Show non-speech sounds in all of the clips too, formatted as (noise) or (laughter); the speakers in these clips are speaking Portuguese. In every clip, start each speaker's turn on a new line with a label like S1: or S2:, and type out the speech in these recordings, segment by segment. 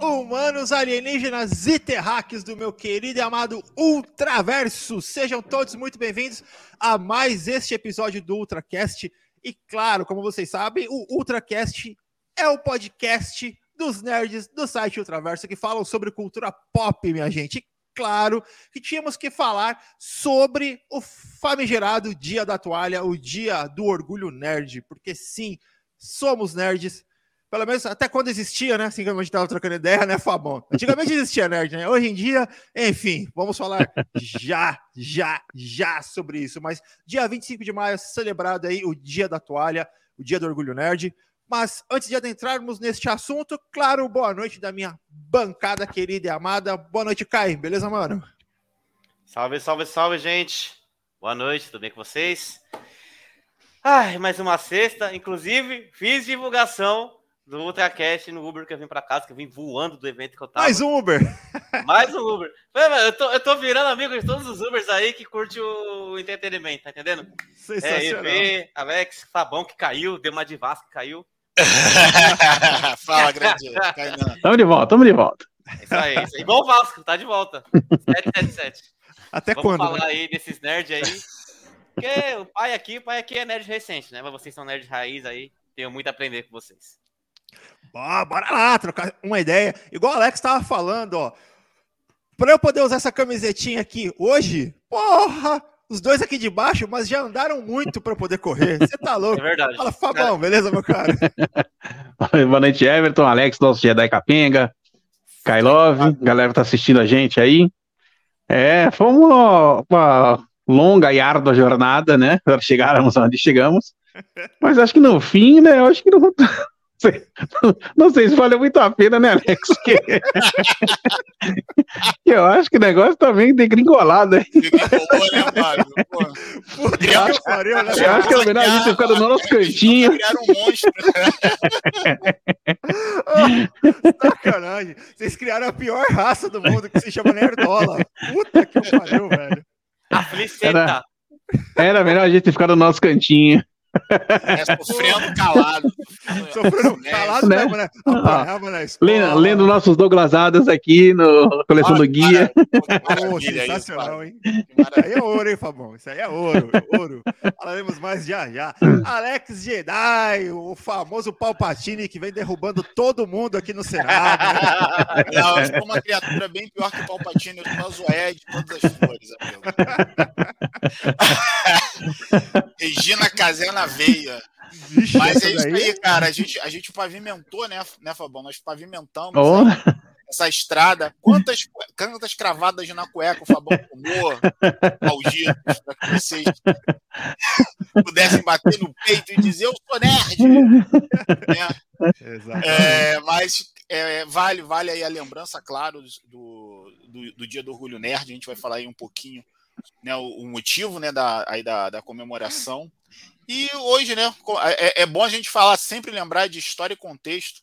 S1: humanos, alienígenas e terráqueos do meu querido e amado Ultraverso. Sejam todos muito bem-vindos a mais este episódio do Ultracast. E claro, como vocês sabem, o Ultracast é o podcast dos nerds do site Ultraverso que falam sobre cultura pop, minha gente. E claro que tínhamos que falar sobre o famigerado Dia da Toalha, o Dia do Orgulho Nerd, porque sim, somos nerds pelo menos até quando existia, né? Assim que a gente estava trocando ideia, né, Fabão? Antigamente existia nerd, né? Hoje em dia, enfim, vamos falar (laughs) já, já, já sobre isso. Mas dia 25 de maio, celebrado aí o Dia da Toalha, o Dia do Orgulho Nerd. Mas antes de adentrarmos neste assunto, claro, boa noite da minha bancada querida e amada. Boa noite, Kai. Beleza, mano?
S2: Salve, salve, salve, gente. Boa noite, tudo bem com vocês? Ai, mais uma sexta. Inclusive, fiz divulgação do Ultracast no Uber que eu vim pra casa, que eu vim voando do evento que eu tava.
S1: Mais um Uber! (laughs)
S2: Mais um Uber. Eu tô, eu tô virando amigo de todos os Ubers aí que curte o entretenimento, tá entendendo?
S1: Sensacional.
S2: É, EV, Alex, Fabão que caiu, deu uma de Vasco que caiu. (laughs)
S3: Fala, grande.
S4: Tamo de volta, tamo de volta.
S2: É isso aí, isso aí. Igual o Vasco, tá de volta. 777.
S1: Até
S2: Vamos
S1: quando?
S2: falar
S1: né?
S2: aí desses nerds aí. Porque o pai aqui, o pai aqui é nerd recente, né? Mas vocês são nerd raiz aí. Tenho muito a aprender com vocês.
S1: Bora, bora lá, trocar uma ideia. Igual o Alex tava falando, ó. Pra eu poder usar essa camisetinha aqui hoje, porra, os dois aqui de baixo, mas já andaram muito pra eu poder correr. Você tá (laughs)
S2: É
S1: louco?
S2: verdade.
S1: Fala, Fabão, beleza, meu cara? (laughs)
S4: Boa noite, Everton, Alex, nosso Jedi Capenga, Kailov, galera que tá assistindo a gente aí. É, foi uma, longa e árdua jornada, né? Para chegarmos onde chegamos. (laughs) Mas acho que no fim, né? Eu acho que não. Não sei se valeu muito a pena, né, Alex? Que- (laughs) Eu acho que o negócio tá meio degringolado, hein?
S3: Né,
S1: Puta que pariu, né?
S4: Eu acho que é melhor a gente ter ficado no nosso cantinho.
S3: Criaram um monstro.
S1: Ah, sacanagem. Vocês criaram a pior raça do mundo que se chama Nerdola. Puta que pariu, velho.
S2: A.
S4: Era- Era melhor a gente ter ficado no nosso cantinho.
S3: É, sofrendo calado.
S1: Sofrendo
S3: É,
S1: calado
S4: né?
S1: mesmo, né? Apanhava na escola.
S4: Lendo, lendo nossos Douglas Adams aqui no coleção do guia.
S3: Maravilha aí,
S1: sensacional,
S3: Fábio.
S1: hein? Isso aí é ouro, hein, Fabão? Isso aí é ouro, ouro. Falaremos mais já já. Alex Jedi, o famoso Palpatine que vem derrubando todo mundo aqui no Senado. (laughs)
S3: Não, eu sou uma criatura bem pior que o Palpatine. Eu sou a Zoé de todas as flores, amigo. (laughs) Regina Casé na veia.
S1: Vixe,
S3: Mas
S1: essa
S3: é isso
S1: daí-
S3: aí, cara. A gente, a gente pavimentou, né, né, Fabão? Nós pavimentamos
S4: Oh,
S3: aí essa estrada. Quantas, quantas cravadas na cueca o Fabão tomou, malditos, para que vocês pudessem bater no peito e dizer eu sou nerd. né? É, mas é, vale, vale aí a lembrança, claro, do, do, do Dia do Orgulho Nerd. A gente vai falar aí um pouquinho né, o, o motivo né, da, aí da, da comemoração. E hoje, né, co- é, é bom a gente falar, sempre lembrar de história e contexto.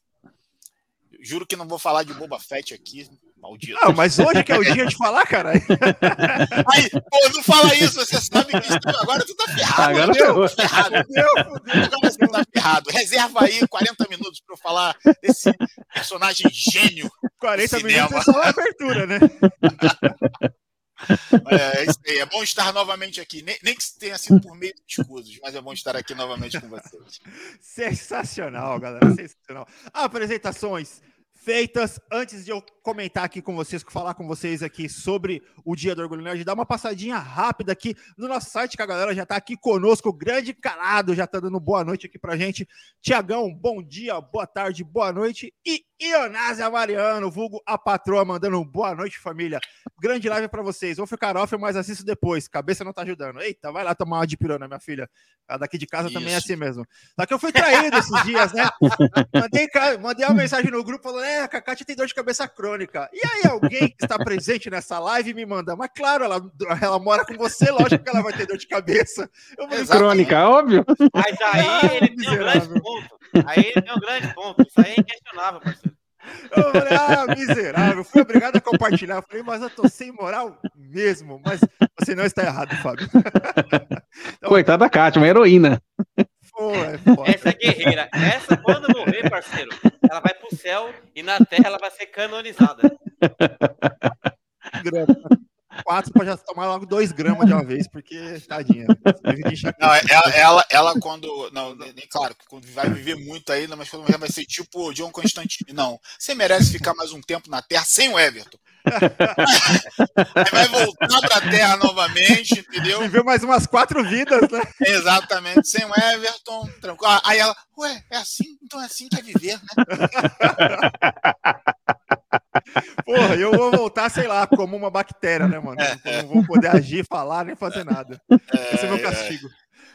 S3: Juro que não vou falar de Boba Fett aqui, maldito.
S1: Não, mas hoje que é o dia de falar, cara. (laughs)
S3: Aí, pô, não fala isso, você sabe que isso- agora tu tá ferrado.
S4: Agora
S3: né? Tá ferrado. Agora você tá ferrado. Reserva aí 40 minutos para eu falar desse personagem gênio
S1: 40
S3: Cinema.
S1: minutos é só a abertura, né? (laughs)
S3: É, isso aí. É bom estar novamente aqui. Nem, nem que tenha sido por meio de escudos, mas é bom estar aqui novamente com vocês.
S1: Sensacional, galera. Sensacional. Apresentações feitas. Antes de eu comentar aqui com vocês, falar com vocês aqui sobre o Dia do Orgulho Nerd, dar uma passadinha rápida aqui no nosso site, que a galera já tá aqui conosco. Grande calado já tá dando boa noite aqui pra gente. Tiagão, bom dia, boa tarde, boa noite. E Ionásia Mariano, vulgo a patroa, mandando um boa noite, família. Grande live pra vocês. Vou ficar off, mas assisto depois. Cabeça não tá ajudando. Eita, vai lá tomar uma de pirona, minha filha. A daqui de casa também é
S3: Isso.
S1: assim mesmo. Só que eu fui traído esses dias, né? (laughs) Mandei, mandei uma mensagem no grupo falando: é, a Cacate tem dor de cabeça crônica. E aí, alguém que está presente nessa live me manda, mas claro, ela, ela mora com você, lógico que ela vai ter dor de cabeça. Eu falei,
S3: Exato.
S4: crônica, óbvio.
S2: Mas aí (laughs) ele tem um grande ponto. Aí ele tem um grande ponto. Isso aí é inquestionável, parceiro.
S1: Eu falei, ah, miserável. Fui obrigado a compartilhar. Eu falei, mas eu tô sem moral mesmo. Mas você não está errado, Fábio. (laughs) Então,
S4: Coitada da Kátia, uma heroína.
S1: Pô,
S2: é Essa é guerreira. Essa, quando morrer, parceiro, ela vai pro céu e na terra ela vai ser canonizada.
S1: Quatro para já tomar logo dois gramas de uma vez, porque tadinha.
S3: Não, ela, ela, ela, quando. Não, nem claro, quando vai viver muito ainda, mas quando vai ser tipo o John Constantine. Não, você merece ficar mais um tempo na Terra sem o Everton. (laughs) Aí vai voltar para a Terra novamente, entendeu?
S1: Viveu mais umas quatro vidas, né?
S3: Exatamente, sem o Everton, tranquilo. Ah, aí ela, ué, é assim? Então é assim que é viver, né? (laughs)
S1: Porra, eu vou voltar, sei lá, como uma bactéria, né, mano? Não vou poder agir, falar, nem fazer nada. Esse é meu castigo.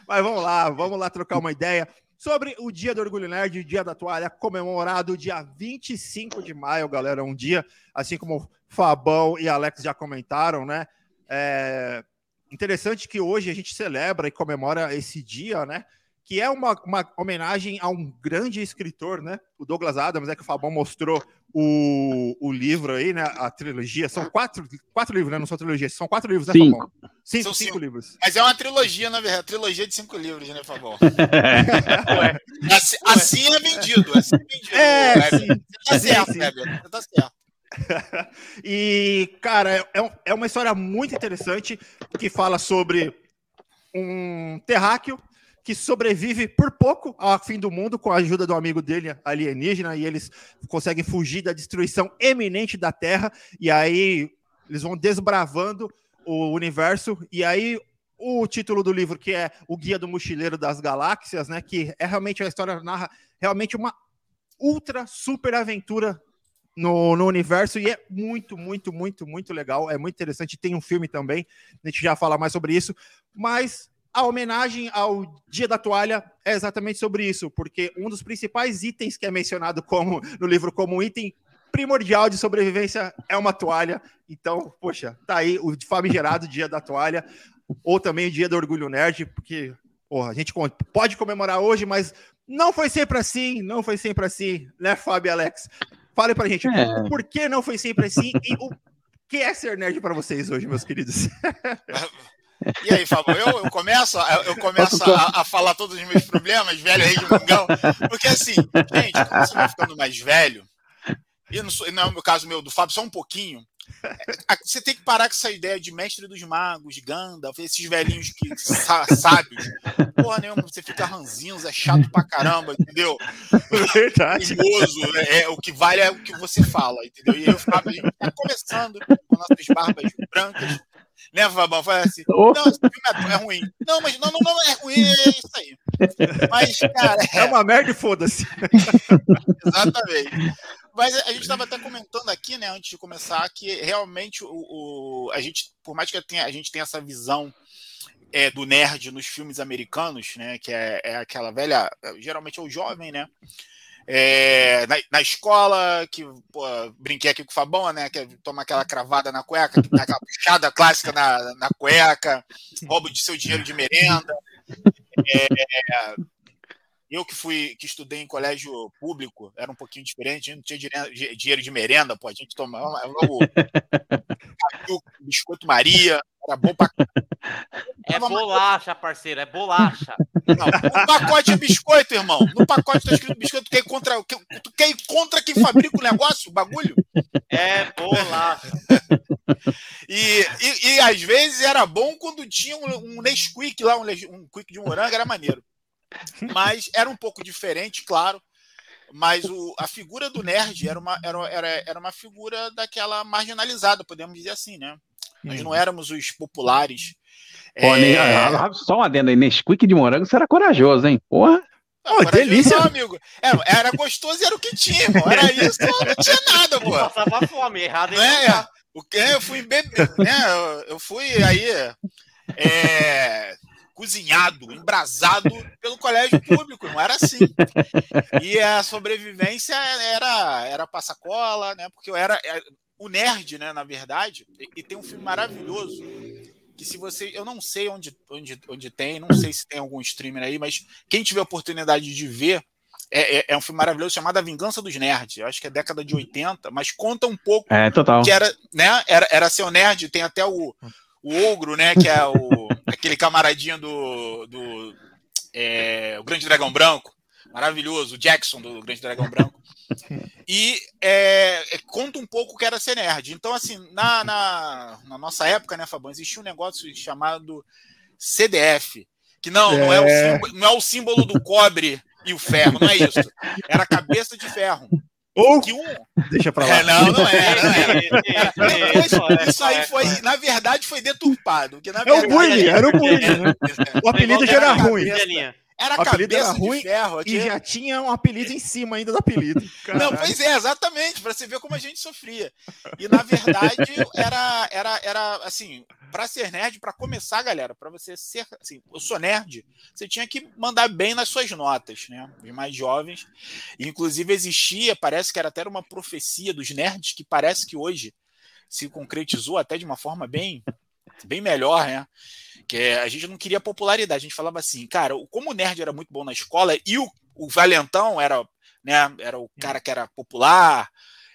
S1: Mas vamos lá, vamos lá trocar uma ideia sobre o Dia do Orgulho Nerd, o Dia da Toalha, comemorado dia 25 de maio, galera. Um dia, assim como Fabão e Alex já comentaram, né? É interessante que hoje a gente celebra e comemora esse dia, né? Que é uma, uma homenagem a um grande escritor, né? O Douglas Adams, é que o Fabão mostrou o, o livro aí, né? A trilogia. São quatro, quatro livros, né? Não são trilogias, são quatro livros, né,
S4: cinco.
S1: Fabão? Cinco,
S3: São
S1: cinco,
S3: cinco.
S1: livros.
S3: Mas é uma trilogia, na verdade. Trilogia de cinco livros, né, Fabão? (laughs) assim, assim é vendido. Assim é vendido.
S1: É, sim.
S3: Você tá certo,
S1: sim.
S3: Você tá certo.
S1: e, cara, é, um- é uma história muito interessante que fala sobre um terráqueo que sobrevive por pouco ao fim do mundo com a ajuda do amigo dele alienígena e eles conseguem fugir da destruição eminente da Terra e aí eles vão desbravando o universo e aí o título do livro que é o Guia do Mochileiro das Galáxias, né, que é realmente a história narra realmente uma ultra super aventura no, no universo e é muito, muito, muito, muito legal. É muito interessante. Tem um filme também, a gente já fala mais sobre isso. Mas a homenagem ao Dia da Toalha é exatamente sobre isso, porque um dos principais itens que é mencionado como no livro como um item primordial de sobrevivência é uma toalha. Então, poxa, tá aí o famigerado Dia da Toalha, ou também o Dia do Orgulho Nerd, porque porra, a gente pode comemorar hoje, mas não foi sempre assim, não foi sempre assim, né, Fábio e Alex? Fale pra gente,
S4: É.
S1: por que não foi sempre assim e o que é ser nerd para vocês hoje, meus queridos? (laughs)
S3: E aí, Fábio, eu, eu começo, eu, começo a, a falar todos os meus problemas, velho rei de mungão, porque assim, gente, quando você vai ficando mais velho, e não, sou, não é o meu caso meu do Fábio, só um pouquinho, você tem que parar com essa ideia de mestre dos magos, Gandalf, esses velhinhos que sa- sábios. Porra nenhuma, você fica ranzinhos, é chato pra caramba, entendeu?
S1: Verdade.
S3: Curioso, é, é, o que vale é o que você fala, entendeu? E eu, Fábio, a gente tá começando com nossas barbas brancas, né, Fabão? Foi assim, não, esse filme é, é ruim. Não, mas não, não, não é ruim, é isso aí. Mas, cara,
S1: É uma merda e foda-se. (laughs)
S3: Exatamente. Mas a gente estava até comentando aqui, né, antes de começar, que realmente o, o- a gente, por mais que tenha, a gente tenha essa visão é, do nerd nos filmes americanos, né, que é, é aquela velha, geralmente é o jovem, né, é, na, na escola, que pô, brinquei aqui com o Fabão, né? Que toma aquela cravada na cueca, que dá aquela puxada clássica na, na cueca, roubo de seu dinheiro de merenda. É, eu que fui, que estudei em colégio público, era um pouquinho diferente, não tinha dinheiro de merenda, pô, a gente tomava o caju, biscoito Maria, era bom pra (laughs)
S2: É bolacha, parceiro, é bolacha.
S3: Não, no pacote é biscoito, irmão. No pacote tá escrito biscoito. Tu quer ir contra, tu quer contra quem fabrica o negócio, o bagulho?
S2: É bolacha. (laughs)
S3: E, e, e às vezes era bom quando tinha um, um Nesquik lá, um, um quick de morango, era maneiro. Mas era um pouco diferente, claro. Mas o, a figura do nerd era uma, era, era, era uma figura daquela marginalizada, podemos dizer assim, né? Nós não éramos os populares.
S4: Pô,
S3: É,
S4: nem- ah, Só uma adenda aí, Nesquik de morango, você era corajoso, hein? Porra.
S3: Não,
S1: Ô,
S3: corajoso
S1: delícia.
S3: não, amigo. Era, era gostoso e era o que tinha, irmão. Era isso, não tinha nada, pô.
S2: Não passava fome, errado
S3: Não
S2: é
S3: é? O que eu fui beber, né? Eu, eu fui aí é, cozinhado, embrasado pelo colégio público, não era assim. E a sobrevivência era era passacola, né? Porque eu era é, o nerd, né? Na verdade, e, e tem um filme maravilhoso que se você, eu não sei onde, onde, onde tem, não sei se tem algum streamer aí, mas quem tiver oportunidade de ver é, é, é um filme maravilhoso chamado A Vingança dos Nerds. Eu acho que é década de 80, mas conta um pouco
S4: É, total.
S3: que era, né? Era, era seu nerd, tem até o, o ogro, né? Que é o (laughs) aquele camaradinho do, do é, o Grande Dragão Branco, maravilhoso, o Jackson do Grande Dragão Branco. E é, é, conta um pouco o que era ser nerd. Então, assim, na, na, na nossa época, né, Fabão, existia um negócio chamado CDF, que não, não, é o
S1: É.
S3: símbolo, não é o símbolo do cobre e o ferro, não é isso. Era a cabeça de ferro.
S1: Ou
S3: Que um,
S1: deixa pra lá.
S3: é, não, não é, não é.
S2: Isso,
S3: aí foi, na verdade, foi deturpado. Porque, na
S1: É o
S3: verdade,
S1: bullying, era o bullying. né?
S3: É,
S1: O apelido já era ruim.
S3: Era
S1: O
S3: a
S1: apelido
S3: cabeça
S1: era ruim
S3: de ferro.
S1: E
S3: aqui.
S1: já tinha um apelido em cima ainda do apelido. (laughs)
S3: Não, pois é, exatamente, para você ver como a gente sofria. E na verdade era era era assim, para ser nerd, para começar, galera, para você ser assim, eu sou nerd, você tinha que mandar bem nas suas notas, né? Os mais jovens. E, inclusive existia, parece que era até uma profecia dos nerds que parece que hoje se concretizou até de uma forma bem bem melhor, né? Que é, a gente não queria popularidade, a gente falava assim, cara, o- como o nerd era muito bom na escola e o, o valentão era, né, era o cara que era popular,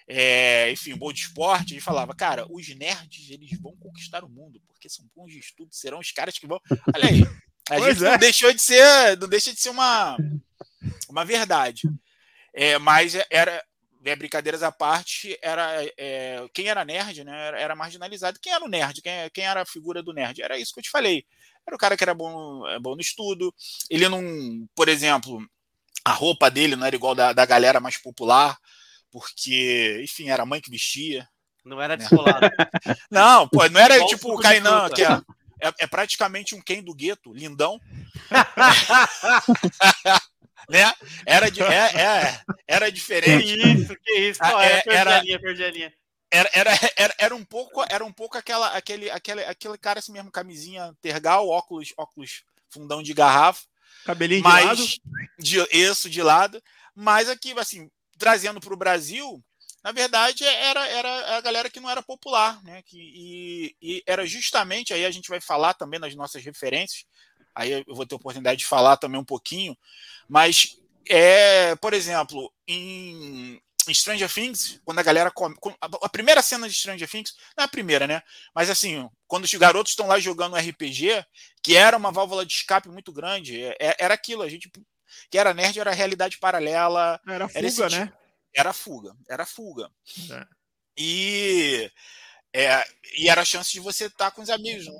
S3: é, enfim, bom de esporte, a gente falava, cara, os nerds, eles vão conquistar o mundo, porque são bons de estudo, serão os caras que vão... Olha aí, a gente
S1: é.
S3: não deixou de ser, não deixa de ser uma, uma verdade. É, mas era, né, brincadeiras à parte, era é, quem era nerd, né, era, era marginalizado. Quem era o nerd? Quem, quem era a figura do nerd? Era isso que eu te falei. Era o cara que era bom, é, bom no estudo. Ele não, por exemplo, a roupa dele não era igual da, da galera mais popular, porque, enfim, era a mãe que vestia.
S2: Não era descolado. (laughs)
S3: Não, pô, não era tipo o Kainan, que é, é, é praticamente um Ken do gueto, lindão. (laughs) né? Era, de, é, é, era
S2: que
S3: diferente.
S2: isso, que isso.
S3: Ah,
S2: Pô,
S3: é, era-. Era, era, era, era um pouco, era um pouco aquela, aquele, aquele, aquele cara assim mesmo, camisinha tergal, óculos, óculos fundão de garrafa,
S1: Cabelinho de lado.
S3: mas de, isso de lado, mas aqui assim, trazendo para o Brasil, na verdade era, era a galera que não era popular, né? Que, e, e era justamente aí a gente vai falar também nas nossas referências, aí eu vou ter oportunidade de falar também um pouquinho, mas é, por exemplo, em em Stranger Things, quando a galera come. a- primeira cena de Stranger Things, não é a primeira, né? Mas assim, quando os garotos estão lá jogando RPG, que era uma válvula de escape muito grande, é- é- era aquilo, a gente. Que era nerd, era realidade paralela,
S1: Era
S3: era
S1: fuga,
S3: tipo-
S1: né?
S3: era fuga, era fuga.
S1: É.
S3: E, é, e era a chance de você estar com os amigos. Né?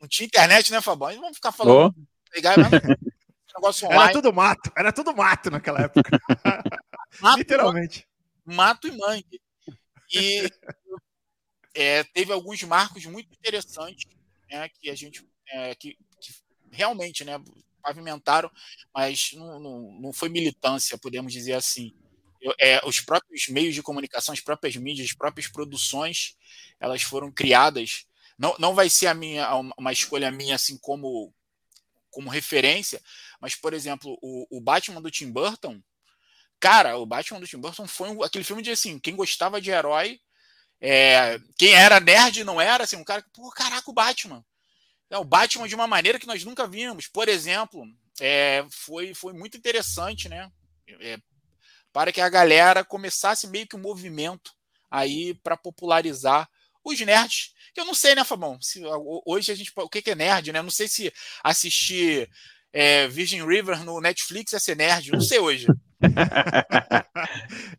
S3: Não tinha internet, né, Fabão? Não vamos ficar falando. Pegar, mas- (laughs) negócio
S1: Era
S3: online.
S1: tudo mato. Era tudo mato naquela época. (laughs)
S3: Mato,
S1: Literalmente.
S3: mato e mangue. E é, teve alguns marcos muito interessantes né, que a gente é, que, que realmente né, pavimentaram, mas não, não, não foi militância, podemos dizer assim. Eu- é, os próprios meios de comunicação, as próprias mídias, as próprias produções, elas foram criadas. Não, não vai ser a minha uma escolha minha assim como como referência, mas por exemplo o, o Batman do Tim Burton Cara, o Batman do Tim Burton foi um- aquele filme de assim, quem gostava de herói, é, quem era nerd não era, assim, um cara que, pô, caraca, o Batman. É, o Batman de uma maneira que nós nunca vimos. Por exemplo, é, foi, foi muito interessante, né? É, para que a galera começasse meio que um movimento aí para popularizar os nerds. Eu não sei, né, Fabão? Se, hoje a gente. O que é nerd, né? Não sei se assistir é, Virgin River no Netflix é ser nerd. Não sei hoje. (laughs)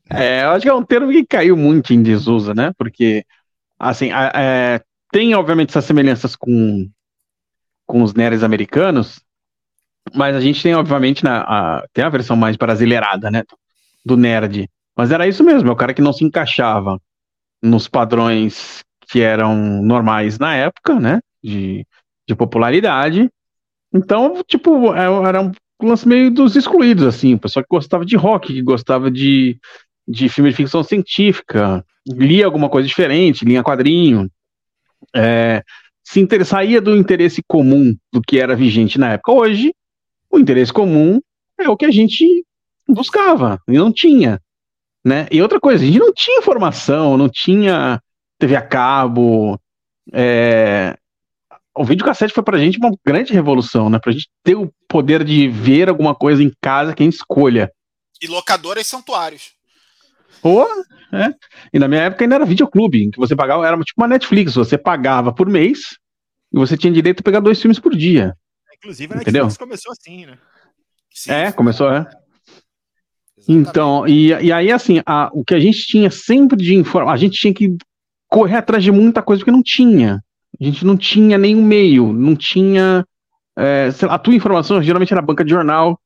S4: É, eu acho que é um termo que caiu muito em desuso, né? Porque, assim, a- é, tem obviamente essas semelhanças com, com os nerds americanos, mas a gente tem, obviamente, na, a, tem a versão mais brasileirada, né? Do nerd. Mas era isso mesmo, é o cara que não se encaixava nos padrões que eram normais na época, né? De, de popularidade. Então, tipo, é- era um lance meio dos excluídos, assim, o pessoal que gostava de rock, que gostava de, de filme de ficção científica, lia alguma coisa diferente, lia quadrinho, é, se interessaria do interesse comum do que era vigente na época. Hoje, o interesse comum é o que a gente buscava e não tinha, né? E outra coisa, a gente não tinha informação, não tinha TV a cabo, é, o videocassete foi pra gente uma grande revolução, né? Pra gente ter o poder de ver alguma coisa em casa que a gente escolha.
S3: E locadoras santuários.
S4: Pô, é. E na minha época ainda era videoclube, em que você pagava, era tipo uma Netflix, você pagava por mês e você tinha direito a pegar dois filmes por dia.
S1: Inclusive, a
S4: Entendeu?
S1: Netflix começou assim, né?
S3: Sim,
S4: É, começou, é.
S3: Exatamente.
S4: Então, e, e aí, assim, a- o que a gente tinha sempre de informação, a gente tinha que correr atrás de muita coisa porque não tinha. A gente não tinha nenhum meio, não tinha. é, lá, a tua informação geralmente era banca de jornal,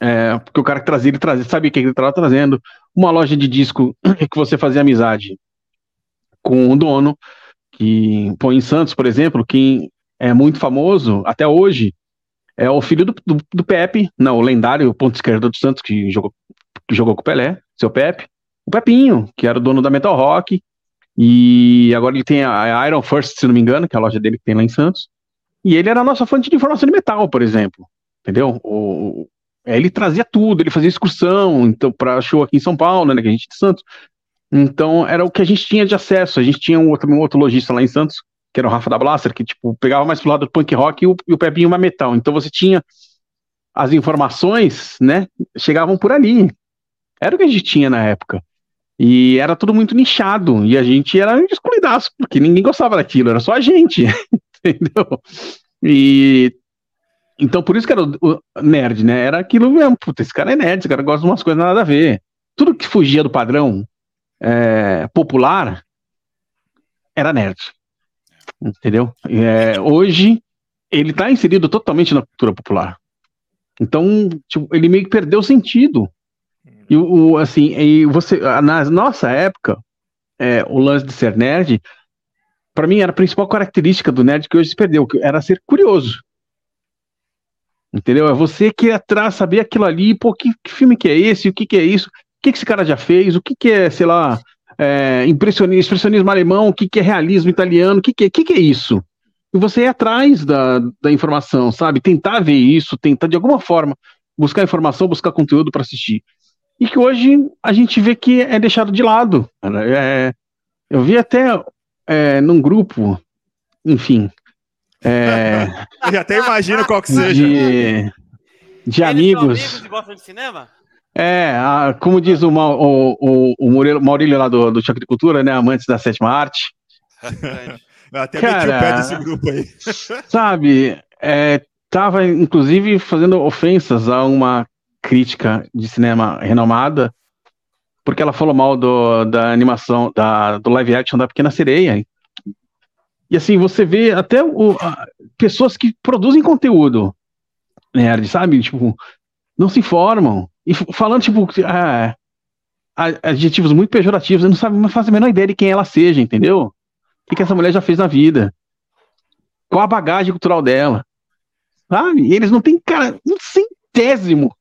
S4: é, porque o cara que trazia, ele trazia, sabia o que ele estava trazendo. Uma loja de disco (clears throat) que você fazia amizade com o dono, que, pô, em Santos, por exemplo, quem é muito famoso até hoje é o filho do, do, do Pepe, não, o lendário ponto esquerdo do Santos, que jogou, que jogou com o Pelé, seu Pepe. O Pepinho, que era o dono da Metal Rock. E agora ele tem a Iron First, se não me engano, que é a loja dele que tem lá em Santos. E ele era a nossa fonte de informação de metal, por exemplo. Entendeu? O, ele trazia tudo, ele fazia excursão então, para show aqui em São Paulo, né, que a gente é de Santos. Então era o que a gente tinha de acesso. A gente tinha um outro, um outro lojista lá em Santos, que era o Rafa da Blaster, que tipo, pegava mais pro lado do punk rock e o, e o mais metal. Então você tinha as informações, né, chegavam por ali. Era o que a gente tinha na época. E era tudo muito nichado. E a gente era excluidaço, porque ninguém gostava daquilo, era só a gente. (laughs) Entendeu? E. Então, por isso que era o, nerd, né? Era aquilo mesmo. Puta, esse cara é nerd, esse cara gosta de umas coisas nada a ver. Tudo que fugia do padrão é, popular era nerd. Entendeu? É, hoje, ele tá inserido totalmente na cultura popular. Então, tipo, ele meio que perdeu o sentido. E o, assim, e você, na nossa época, é, o lance de ser nerd, para mim era a principal característica do nerd que hoje se perdeu, que era ser curioso. Entendeu? É você que atrás, saber aquilo ali, pô, que, que filme que é esse, o que que é isso, o que que esse cara já fez, o que que é, sei lá, é, impressionismo, expressionismo alemão, o que que é realismo italiano, o que que é, que que é isso? E você ir atrás da, da informação, sabe? Tentar ver isso, tentar de alguma forma buscar informação, buscar conteúdo para assistir e que hoje a gente vê que é deixado de lado. É, eu vi até é, num grupo, enfim, é, (laughs)
S1: Eu já até imagino qual que seja.
S4: de, de
S2: são
S4: amigos.
S2: amigos e gostam de cinema?
S4: É, a- como diz o, o, o, o Murilo- Maurílio lá do, do Choque de Cultura, né? Amantes da sétima arte. (laughs)
S1: Eu até meti o pé
S4: Cara.
S1: desse grupo aí.
S4: Sabe, é, tava inclusive fazendo ofensas a uma crítica de cinema renomada, porque ela falou mal do, da animação, da, do live action da Pequena Sereia. E assim, você vê até o, a- pessoas que produzem conteúdo nerd, sabe? Tipo, não se informam. E falando, tipo, ah, a- adjetivos muito pejorativos, eu não sabe, não faz a menor ideia de quem ela seja, entendeu? O que, que essa mulher já fez na vida? Qual a bagagem cultural dela? Sabe? E eles não têm, cara, um centésimo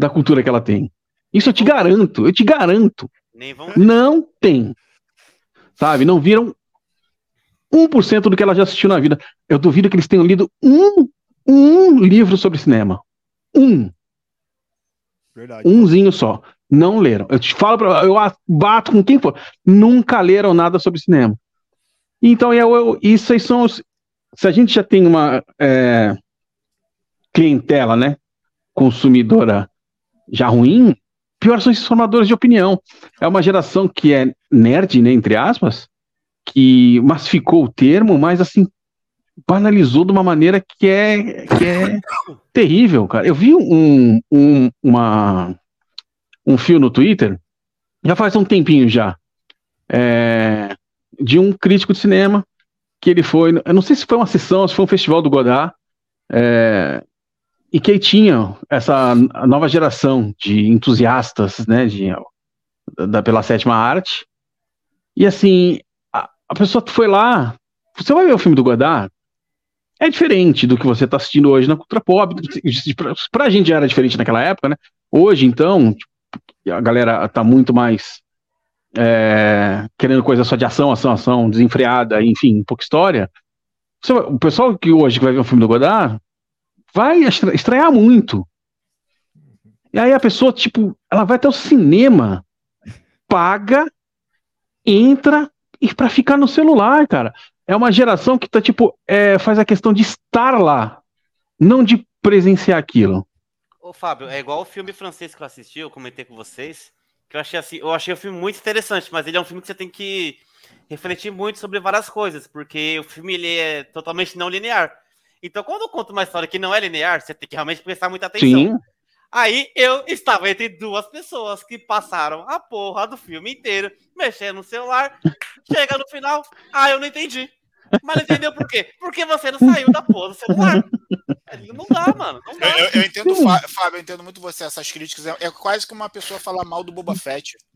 S4: da cultura que ela tem. Isso eu te garanto, eu te garanto.
S2: Nem vão
S4: Não tem. Sabe? Não viram 1% do que ela já assistiu na vida. Eu duvido que eles tenham lido um, um livro sobre cinema. Um.
S1: Verdade.
S4: Umzinho só. Não leram. Eu te falo, pra, eu bato com quem for. Nunca leram nada sobre cinema. Então, eu, eu- isso aí são os. Se a gente já tem uma é, clientela, né? Consumidora já ruim, pior são esses formadores de opinião. É uma geração que é nerd, né? Entre aspas, que massificou o termo, mas assim, banalizou de uma maneira que é, que é terrível, cara. Eu vi um, um, uma, um fio no Twitter, já faz um tempinho já, é, de um crítico de cinema, que ele foi, eu não sei se foi uma sessão, se foi um festival do Godard, é, e que tinha essa nova geração de entusiastas, né, de, da, pela sétima arte, e assim, a, a pessoa foi lá, você vai ver o filme do Godard, é diferente do que você está assistindo hoje na cultura pop. Pra, pra gente já era diferente naquela época, né? Hoje, então, tipo, a galera tá muito mais é, querendo coisa só de ação, ação, ação, desenfreada, enfim, pouca história. Você o pessoal que hoje vai ver um filme do Godard vai estra- estranhar muito. E aí a pessoa, tipo, ela vai até o cinema, paga, entra e para ficar no celular, cara. É uma geração que tá, tipo, é, faz a questão de estar lá, não de presenciar aquilo.
S2: Ô, Fábio, é igual o filme francês que eu assisti, eu comentei com vocês, que eu achei assim, eu achei o filme muito interessante, mas ele é um filme que você tem que refletir muito sobre várias coisas, porque o filme ele é totalmente não linear. Então, quando eu conto uma história que não é linear, você tem que realmente prestar muita atenção. Sim. Aí eu estava entre duas pessoas que passaram a porra do filme inteiro mexendo no celular. Chega no final, ah, eu não entendi. Mas não entendeu por quê? Porque você não saiu da porra do celular. Não dá, mano. Não dá.
S3: Eu, eu, eu entendo, Fábio, eu entendo muito você, essas críticas. É, é, quase que uma pessoa falar mal do Boba Fett. (laughs)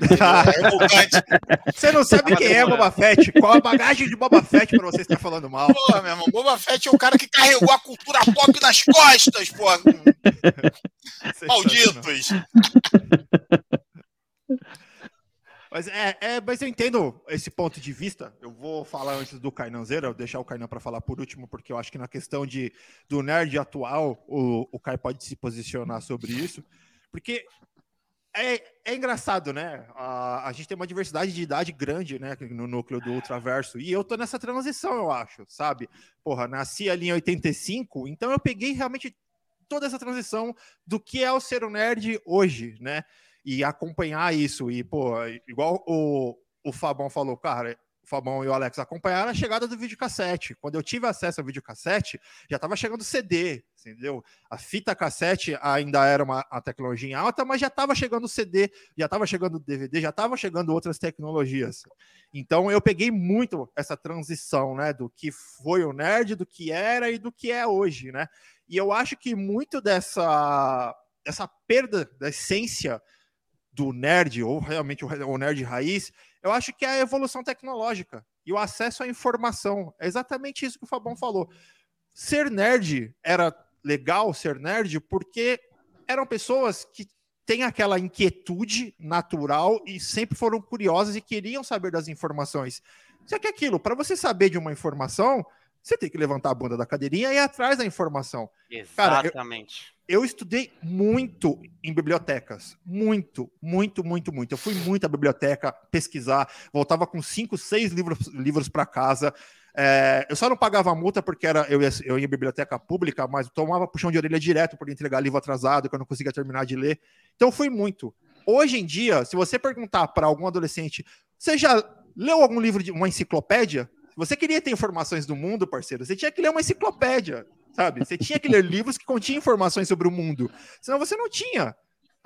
S1: É você não sabe quem é Boba Fett? Qual a bagagem de Boba Fett pra você estar falando mal?
S3: Pô, meu irmão, Boba Fett é o cara que carregou a cultura pop nas costas, pô. (laughs) Malditos.
S1: Mas é, é, mas eu entendo esse ponto de vista. Eu vou falar antes do Kainanzeira, deixar o Kainan para falar por último, porque eu acho que na questão de, do nerd atual, o, o Kai pode se posicionar sobre isso. Porque é, é engraçado, né? A, a gente tem uma diversidade de idade grande, né? No núcleo do Ultraverso. E eu tô nessa transição, eu acho, sabe? Porra, nasci ali em 85, então eu peguei realmente toda essa transição do que é o ser um nerd hoje, né? E acompanhar isso. E, pô, igual o, o Fabão falou, cara, o Fabão e o Alex acompanharam a chegada do videocassete. Quando eu tive acesso ao videocassete, já estava chegando CD, entendeu? A fita cassete ainda era uma, uma tecnologia alta, mas já estava chegando CD, já estava chegando DVD, já estava chegando outras tecnologias. Então eu peguei muito essa transição, né, do que foi o nerd, do que era e do que é hoje, né? E eu acho que muito dessa essa perda da essência do nerd, ou realmente o nerd raiz, eu acho que é a evolução tecnológica e o acesso à informação. É exatamente isso que o Fabão falou. Ser nerd era legal, ser nerd, porque eram pessoas que têm aquela inquietude natural e sempre foram curiosas e queriam saber das informações. Só que aquilo, para você saber de uma informação, você tem que levantar a bunda da cadeirinha e ir atrás da informação.
S2: Exatamente.
S1: Cara, eu, eu, estudei muito em bibliotecas. Muito, muito, muito, muito. Eu fui muito à biblioteca pesquisar, voltava com cinco, seis livros, livros para casa. É, eu só não pagava multa porque era, eu, ia, eu ia em biblioteca pública, mas tomava puxão de orelha direto por entregar livro atrasado, que eu não conseguia terminar de ler. Então fui muito. Hoje em dia, se você perguntar para algum adolescente, você já leu algum livro de uma enciclopédia? você queria ter informações do mundo, parceiro, você tinha que ler uma enciclopédia, sabe? Você tinha que ler livros que continham informações sobre o mundo. Senão você não tinha,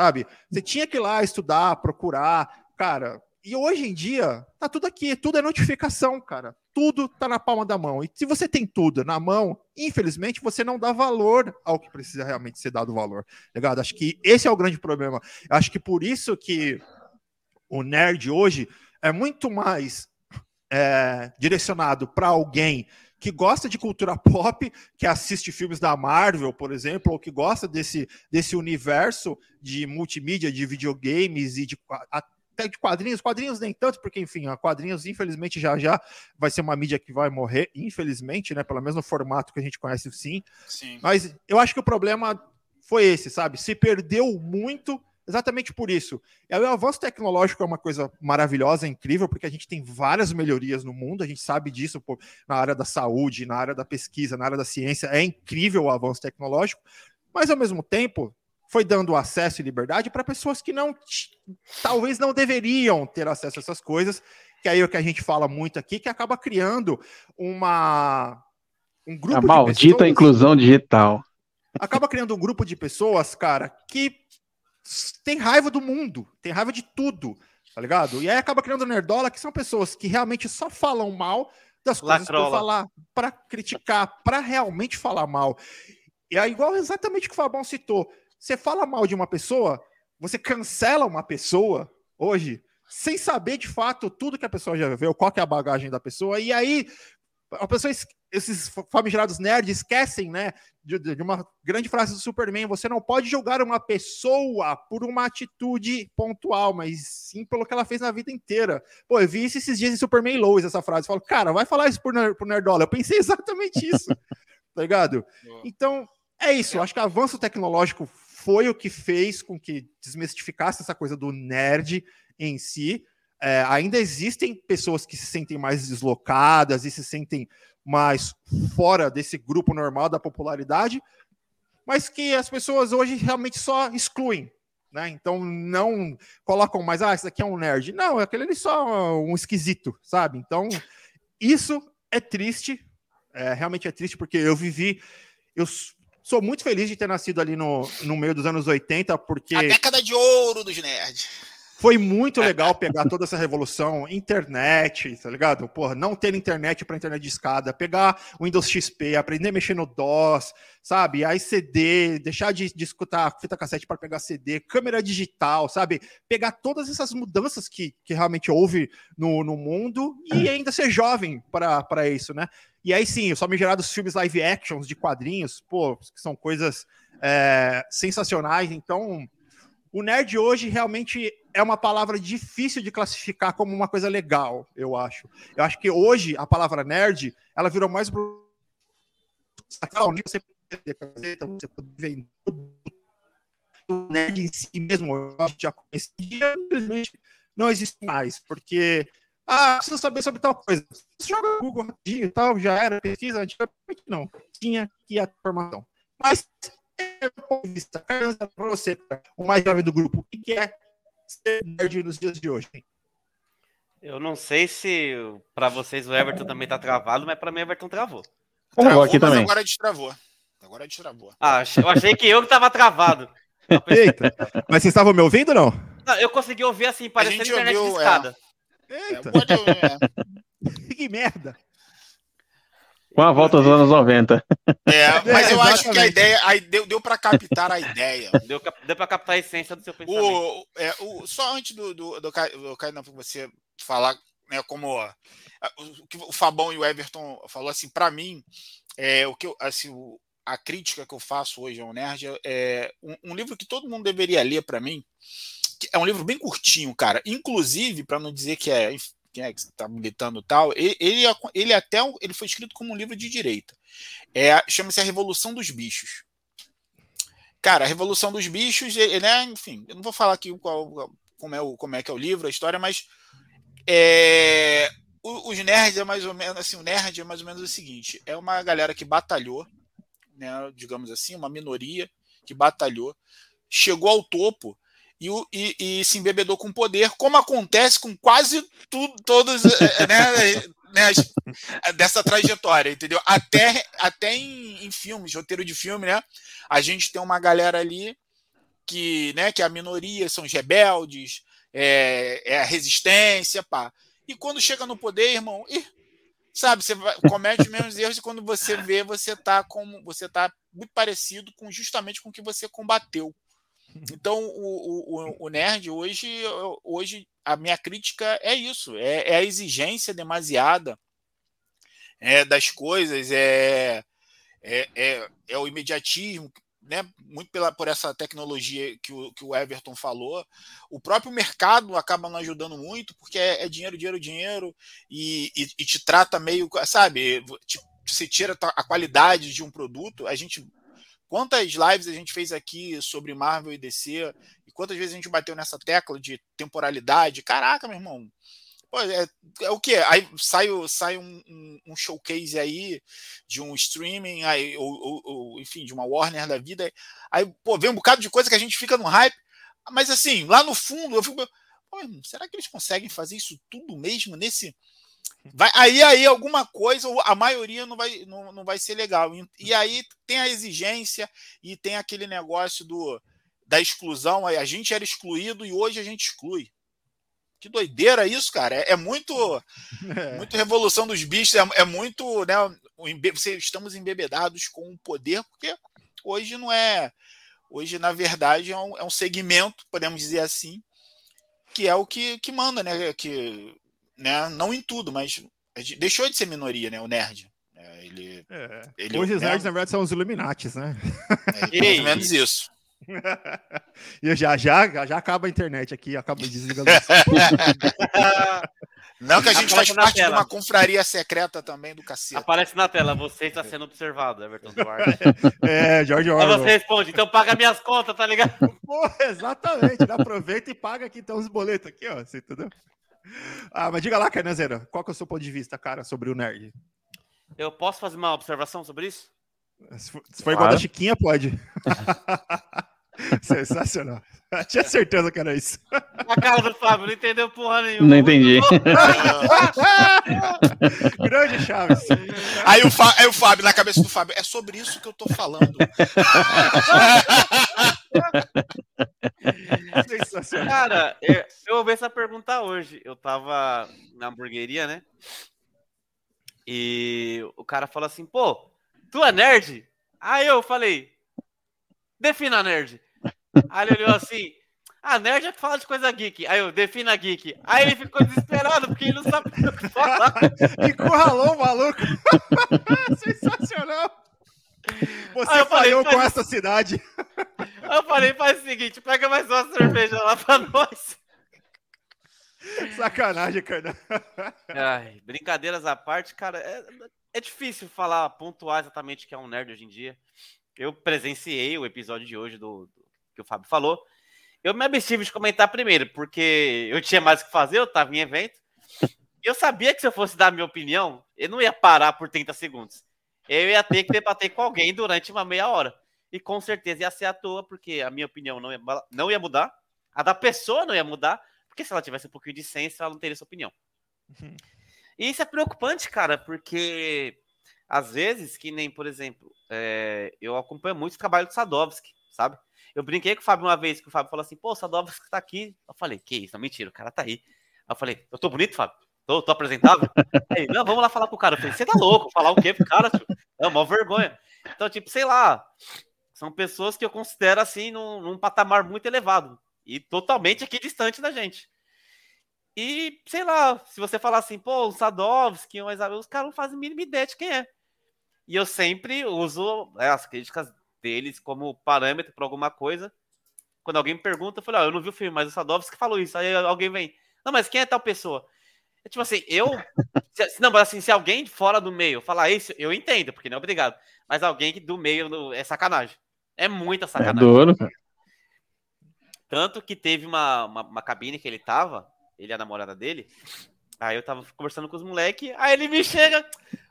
S1: sabe? Você tinha que ir lá estudar, procurar. Cara, e hoje em dia, tá tudo aqui, tudo é notificação, cara. Tudo tá na palma da mão. E se você tem tudo na mão, infelizmente você não dá valor ao que precisa realmente ser dado valor. Ligado? Acho que esse é o grande problema. Acho que por isso que o nerd hoje é muito mais é, direcionado para alguém que gosta de cultura (laughs) pop, que assiste filmes da Marvel, por exemplo, ou que gosta desse, desse universo de multimídia, de videogames e de até de quadrinhos, quadrinhos nem tanto, porque enfim, a quadrinhos infelizmente já já vai ser uma mídia que vai morrer, infelizmente, né, pelo menos no formato que a gente conhece sim. sim. Mas eu acho que o problema foi esse, sabe? Se perdeu muito Exatamente por isso. E o avanço tecnológico é uma coisa maravilhosa, incrível, porque a gente tem várias melhorias no mundo, a gente sabe disso pô, na área da saúde, na área da pesquisa, na área da ciência. É incrível o avanço tecnológico, mas ao mesmo tempo foi dando acesso e liberdade para pessoas que não talvez não deveriam ter acesso a essas coisas, que é aí o que a gente fala muito aqui, que acaba criando uma um grupo a
S4: maldita pessoas, inclusão digital.
S1: Acaba criando um grupo de pessoas, cara, que tem raiva do mundo, tem raiva de tudo, tá ligado? E aí acaba criando nerdola, que são pessoas que realmente só falam mal das coisas para falar, para criticar, para realmente falar mal. E é igual exatamente o que o Fabão citou. Você fala mal de uma pessoa, você cancela uma pessoa hoje, sem saber de fato tudo que a pessoa já viveu, qual que é a bagagem da pessoa, e aí a pessoa, esses famigerados nerds esquecem, né, de, de, uma grande frase do Superman: você não pode julgar uma pessoa por uma atitude pontual, mas sim pelo que ela fez na vida inteira. Pô, eu vi isso esses dias em Superman Lois, essa frase. Eu falo, cara, vai falar isso por, por Nerdola. Eu pensei (laughs) exatamente isso, tá ligado? Então, é isso. Eu acho que o avanço tecnológico foi o que fez com que desmistificasse essa coisa do nerd em si. É, ainda existem pessoas que se sentem mais deslocadas e se sentem mais fora desse grupo normal da popularidade, mas que as pessoas hoje realmente só excluem. Né? Então não colocam mais, ah, esse daqui é um nerd. Não, aquele ali só um esquisito, sabe? Então, isso é triste. É, realmente é triste porque eu vivi. Eu sou muito feliz de ter nascido ali no, no meio dos anos 80, porque.
S3: A década de ouro dos nerds.
S1: Foi muito legal pegar toda essa revolução, internet, tá ligado? Porra, não ter internet para internet de escada, pegar o Windows XP, aprender a mexer no DOS, sabe? Aí CD, deixar de, de escutar fita cassete para pegar CD, câmera digital, sabe? Pegar todas essas mudanças que, que realmente houve no, no mundo e ainda ser jovem para isso, né? E aí sim, só me gerados filmes live actions de quadrinhos, pô, que são coisas é, sensacionais. Então, o nerd hoje realmente é uma palavra difícil de classificar como uma coisa legal, eu acho. Eu acho que hoje a palavra nerd, ela virou mais você você pode vender o nerd em si mesmo, eu já conheci, não existe mais, porque ah, precisa saber sobre tal coisa. Você joga no Google e tal, já era pesquisa, antigamente não, tinha que ir a informação. Mas para você, o mais jovem do grupo, o que é ser nerd nos dias de hoje?
S2: Eu não sei se para vocês o Everton também tá travado, mas para mim o Everton travou.
S3: Travou, aqui também. agora destravou. Agora destravou.
S2: Ah, eu achei que eu que tava travado.
S1: Eita, mas vocês estavam me ouvindo ou não?
S2: não? Eu consegui ouvir assim, parecendo internet ouviu, escada.
S1: É. Eita. É, (laughs) que merda.
S4: Com a volta dos anos 90.
S3: É, mas eu acho que a ideia aí deu, deu para captar a ideia. (laughs)
S2: Deu, deu para captar a essência do seu pensamento.
S3: O, é, o, só antes do, do, do, do Caio, você falar né, como o que o Fabão e o Everton falou assim, para mim, é, o que eu, assim, o, a crítica que eu faço hoje ao Nerd é um, um livro que todo mundo deveria ler para mim. é um livro bem curtinho, cara. Inclusive, para não dizer que é quem é que está militando tal, ele, ele, ele até ele foi escrito como um livro de direita. É, Chama-se A Revolução dos Bichos. Cara, a Revolução dos Bichos, ele, né, enfim, eu não vou falar aqui qual, como, é o, como é que é o livro, a história, mas é, os nerds é mais ou menos assim, o nerd é mais ou menos o seguinte: é uma galera que batalhou, né, digamos assim, uma minoria que batalhou, chegou ao topo e, e, e se embebedou com poder, como acontece com quase tudo, todos eh, eh, né, né, dessa trajetória, entendeu? Até, até em, em, filmes, roteiro de filme, né? A gente tem uma galera ali que, né, que é a minoria, são os rebeldes, é, é a resistência, pá. E quando chega no poder, irmão, ih, sabe, você comete os mesmos erros e quando você vê, você tá como você tá muito parecido com justamente com o que você combateu. Então, o, o, o, nerd hoje, hoje, a minha crítica é isso: é, é a exigência demasiada é, das coisas, é, é, é, é, o imediatismo, né? muito pela, por essa tecnologia que o, que o Everton falou. O próprio mercado acaba não ajudando muito, porque é, é dinheiro, dinheiro, dinheiro, e, e, e, te trata meio, sabe, te, você tira a qualidade de um produto. A gente Quantas lives a gente fez aqui sobre Marvel e DC? E quantas vezes a gente bateu nessa tecla de temporalidade? Caraca, meu irmão. Pô, é, é, o que? Aí sai, sai um, um, um, showcase aí de um streaming, aí, ou, ou, ou, enfim, de uma Warner da vida. Aí, pô, vem um bocado de coisa que a gente fica no hype. Mas assim, lá no fundo, eu fico. Pô, será que eles conseguem fazer isso tudo mesmo nesse Vai, aí, aí alguma coisa, a maioria não vai, não, não vai ser legal. E aí tem a exigência e tem aquele negócio do, da exclusão. A gente era excluído e hoje a gente exclui. Que doideira isso, cara. É, é muito, (laughs) é. muito revolução dos bichos. É, é muito, né? Estamos embebedados com o poder, porque hoje não é. Hoje, na verdade, é um, é um segmento, podemos dizer assim, que é o que, que manda, né? Que né? Não em tudo, mas deixou de ser minoria, né? O nerd. É, ele,
S1: é. ele, Hoje os né? nerds, na verdade, são os Illuminatis, né?
S3: É, mais ou menos isso. (laughs)
S1: e já, já, já acaba a internet aqui, acaba desligando. (laughs)
S3: Não que a gente Aparece faz parte tela. de uma confraria secreta também do cacete.
S2: Aparece na tela, você está sendo observado, Everton
S1: Duarte. (laughs) É, George Orwell.
S2: Aí você responde, então paga minhas contas, tá ligado?
S1: Pô, exatamente, aproveita e paga aqui, então os boletos aqui, ó, você entendeu? Ah, mas diga lá, Carnezeira, qual que é o seu ponto de vista, cara, sobre o nerd?
S2: Eu posso fazer uma observação sobre isso?
S1: Se for, se for claro. igual da Chiquinha, pode. (laughs) Sensacional. Tinha certeza que era isso.
S2: A cara do Fábio, não entendeu porra nenhuma.
S4: Não entendi. (laughs)
S1: Grande Chaves.
S3: Aí o, Fá- aí o Fábio, na cabeça do Fábio, é sobre isso que eu tô falando. (laughs) (laughs)
S1: Sensacional.
S2: Cara, eu, eu ouvi essa pergunta hoje. Eu tava na hamburgueria, né? E o cara falou assim, pô, tu é nerd? Aí eu falei, defina nerd. Aí ele olhou assim, ah, nerd é que fala de coisa geek. Aí eu, defina geek. Aí ele ficou desesperado, porque ele não sabe o que falar. (laughs)
S1: Encurralou o maluco. (laughs) Sensacional. Você
S2: eu falei,
S1: falhou
S2: faz
S1: com
S2: isso.
S1: essa cidade.
S2: Eu falei, faz o seguinte, pega mais uma cerveja lá pra nós.
S1: Sacanagem, cara.
S2: Ai, brincadeiras à parte, cara, é, é difícil falar, pontuar exatamente o que é um nerd hoje em dia. Eu presenciei o episódio de hoje do, do- que o Fábio falou. Eu me abstive de comentar primeiro, porque eu tinha mais o que fazer, eu tava em evento. E eu sabia que se eu fosse dar a minha opinião, eu não ia parar por 30 segundos. Eu ia ter que debater com alguém durante uma meia hora. E com certeza ia ser à toa, porque a minha opinião não ia, não ia mudar, a da pessoa não ia mudar, porque se ela tivesse um pouquinho de senso, ela não teria essa opinião. E isso é preocupante, cara, porque às vezes, que nem, por exemplo, é, eu acompanho muito o trabalho do Sadovski, sabe? Eu brinquei com o Fábio uma vez, que o Fábio falou assim, pô, o Sadovski tá aqui. Eu falei, que isso? Não, mentira, o cara tá aí. Aí eu falei, eu tô bonito, Fábio? Tô, tô apresentável? Aí, não, vamos lá falar com o cara. Eu falei, você tá louco? Falar o quê pro cara, tio? É uma vergonha. Então, tipo, sei lá, são pessoas que eu considero, assim, num, num patamar muito elevado. E totalmente aqui distante da gente. E, sei lá, se você falar assim, pô, o Sadovski, o Isabel, os caras não fazem mínima ideia de quem é. E eu sempre uso é, as críticas deles como parâmetro para alguma coisa. Quando alguém me pergunta, eu falo, ó, eu não vi o filme, mas o Sadovski falou isso. Aí alguém vem, não, mas quem é tal pessoa? É tipo assim, eu. não, mas assim, se alguém fora do meio falar isso, eu entendo, porque não é obrigado. Mas alguém que do meio é sacanagem. É muita
S4: É
S2: sacanagem.
S4: duro, cara.
S2: Tanto que teve uma, uma, uma cabine que ele tava, ele e a namorada dele. Aí eu tava conversando com os moleques, aí ele me chega,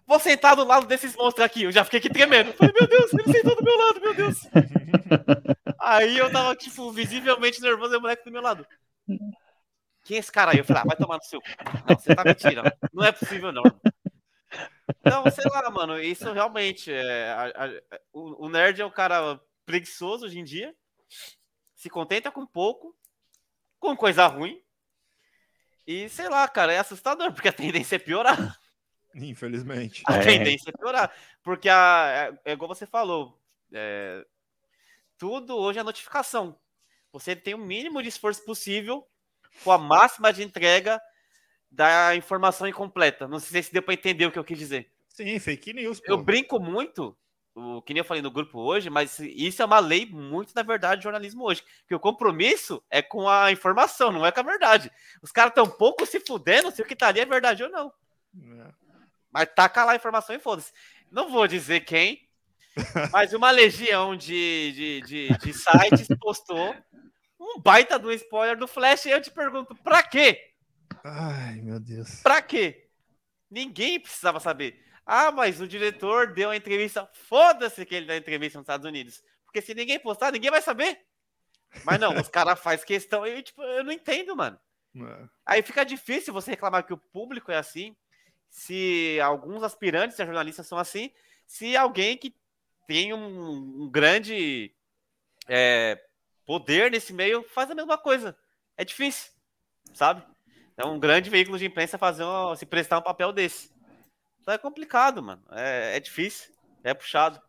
S2: vou sentar do lado desses monstros aqui. Eu já fiquei aqui tremendo. Falei, meu Deus, ele sentou do meu lado, meu Deus. (laughs) Aí eu tava, tipo, visivelmente nervoso e o moleque do meu lado. Quem é esse cara aí? Eu falei, ah, vai tomar no seu. Não, você tá mentindo. Não é possível, não. Então, sei lá, mano, isso realmente é. a- a- o, o nerd é um cara preguiçoso hoje em dia. Se contenta com pouco, com coisa ruim. E sei lá, cara, é assustador, porque a tendência é piorar.
S1: Infelizmente.
S2: A
S4: É.
S2: tendência é piorar. Porque a, é, é igual você falou. é, tudo hoje é notificação. Você tem o mínimo de esforço possível com a máxima de entrega da informação incompleta. Não sei se deu para entender o que eu quis dizer.
S1: Sim, fake news. Pô.
S2: Eu brinco muito, o que nem eu falei no grupo hoje, mas isso é uma lei muito da verdade do jornalismo hoje. Que o compromisso é com a informação, não é com a verdade. Os caras estão pouco se fudendo se o que tá ali é verdade ou não.
S1: É.
S2: Mas taca lá a informação e foda-se. Não vou dizer quem, mas uma legião de, de, de, de sites postou um baita do spoiler do Flash. E eu te pergunto, pra quê?
S1: Ai, meu Deus.
S2: Pra quê? Ninguém precisava saber. Ah, mas o diretor deu a entrevista. Foda-se que ele deu a entrevista nos Estados Unidos. Porque se ninguém postar, ninguém vai saber. Mas não, os caras fazem questão. Eu, tipo, eu não entendo, mano.
S1: É.
S2: Aí fica difícil você reclamar que o público é assim, se alguns aspirantes a jornalistas são assim, se alguém que tem um, um grande é, poder nesse meio faz a mesma coisa. É difícil, sabe? É um grande veículo de imprensa fazer um- se prestar um papel desse. Então é complicado, mano. É, é difícil, é puxado.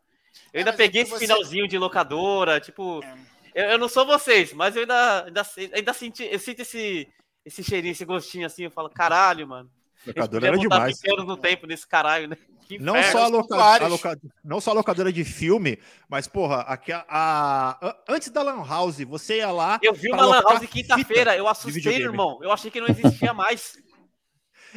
S2: Eu
S3: É,
S2: ainda
S3: é
S2: peguei
S3: que
S2: esse
S3: você-
S2: finalzinho de locadora, tipo,
S3: É.
S2: eu, eu não sou vocês, mas eu ainda, ainda, ainda senti, eu sinto esse, esse cheirinho, esse gostinho assim. Eu falo, caralho, mano.
S1: Locadora era demais.
S2: 20 anos no tempo nesse caralho, né? Que
S1: Não
S2: inferno.
S1: só, a loca- a loca- não só a locadora de filme, mas, porra, aqui a, a- antes da Lan House, você ia lá.
S2: Eu vi uma Lan House quinta-feira, eu assustei, irmão. Eu achei que não existia mais. (laughs)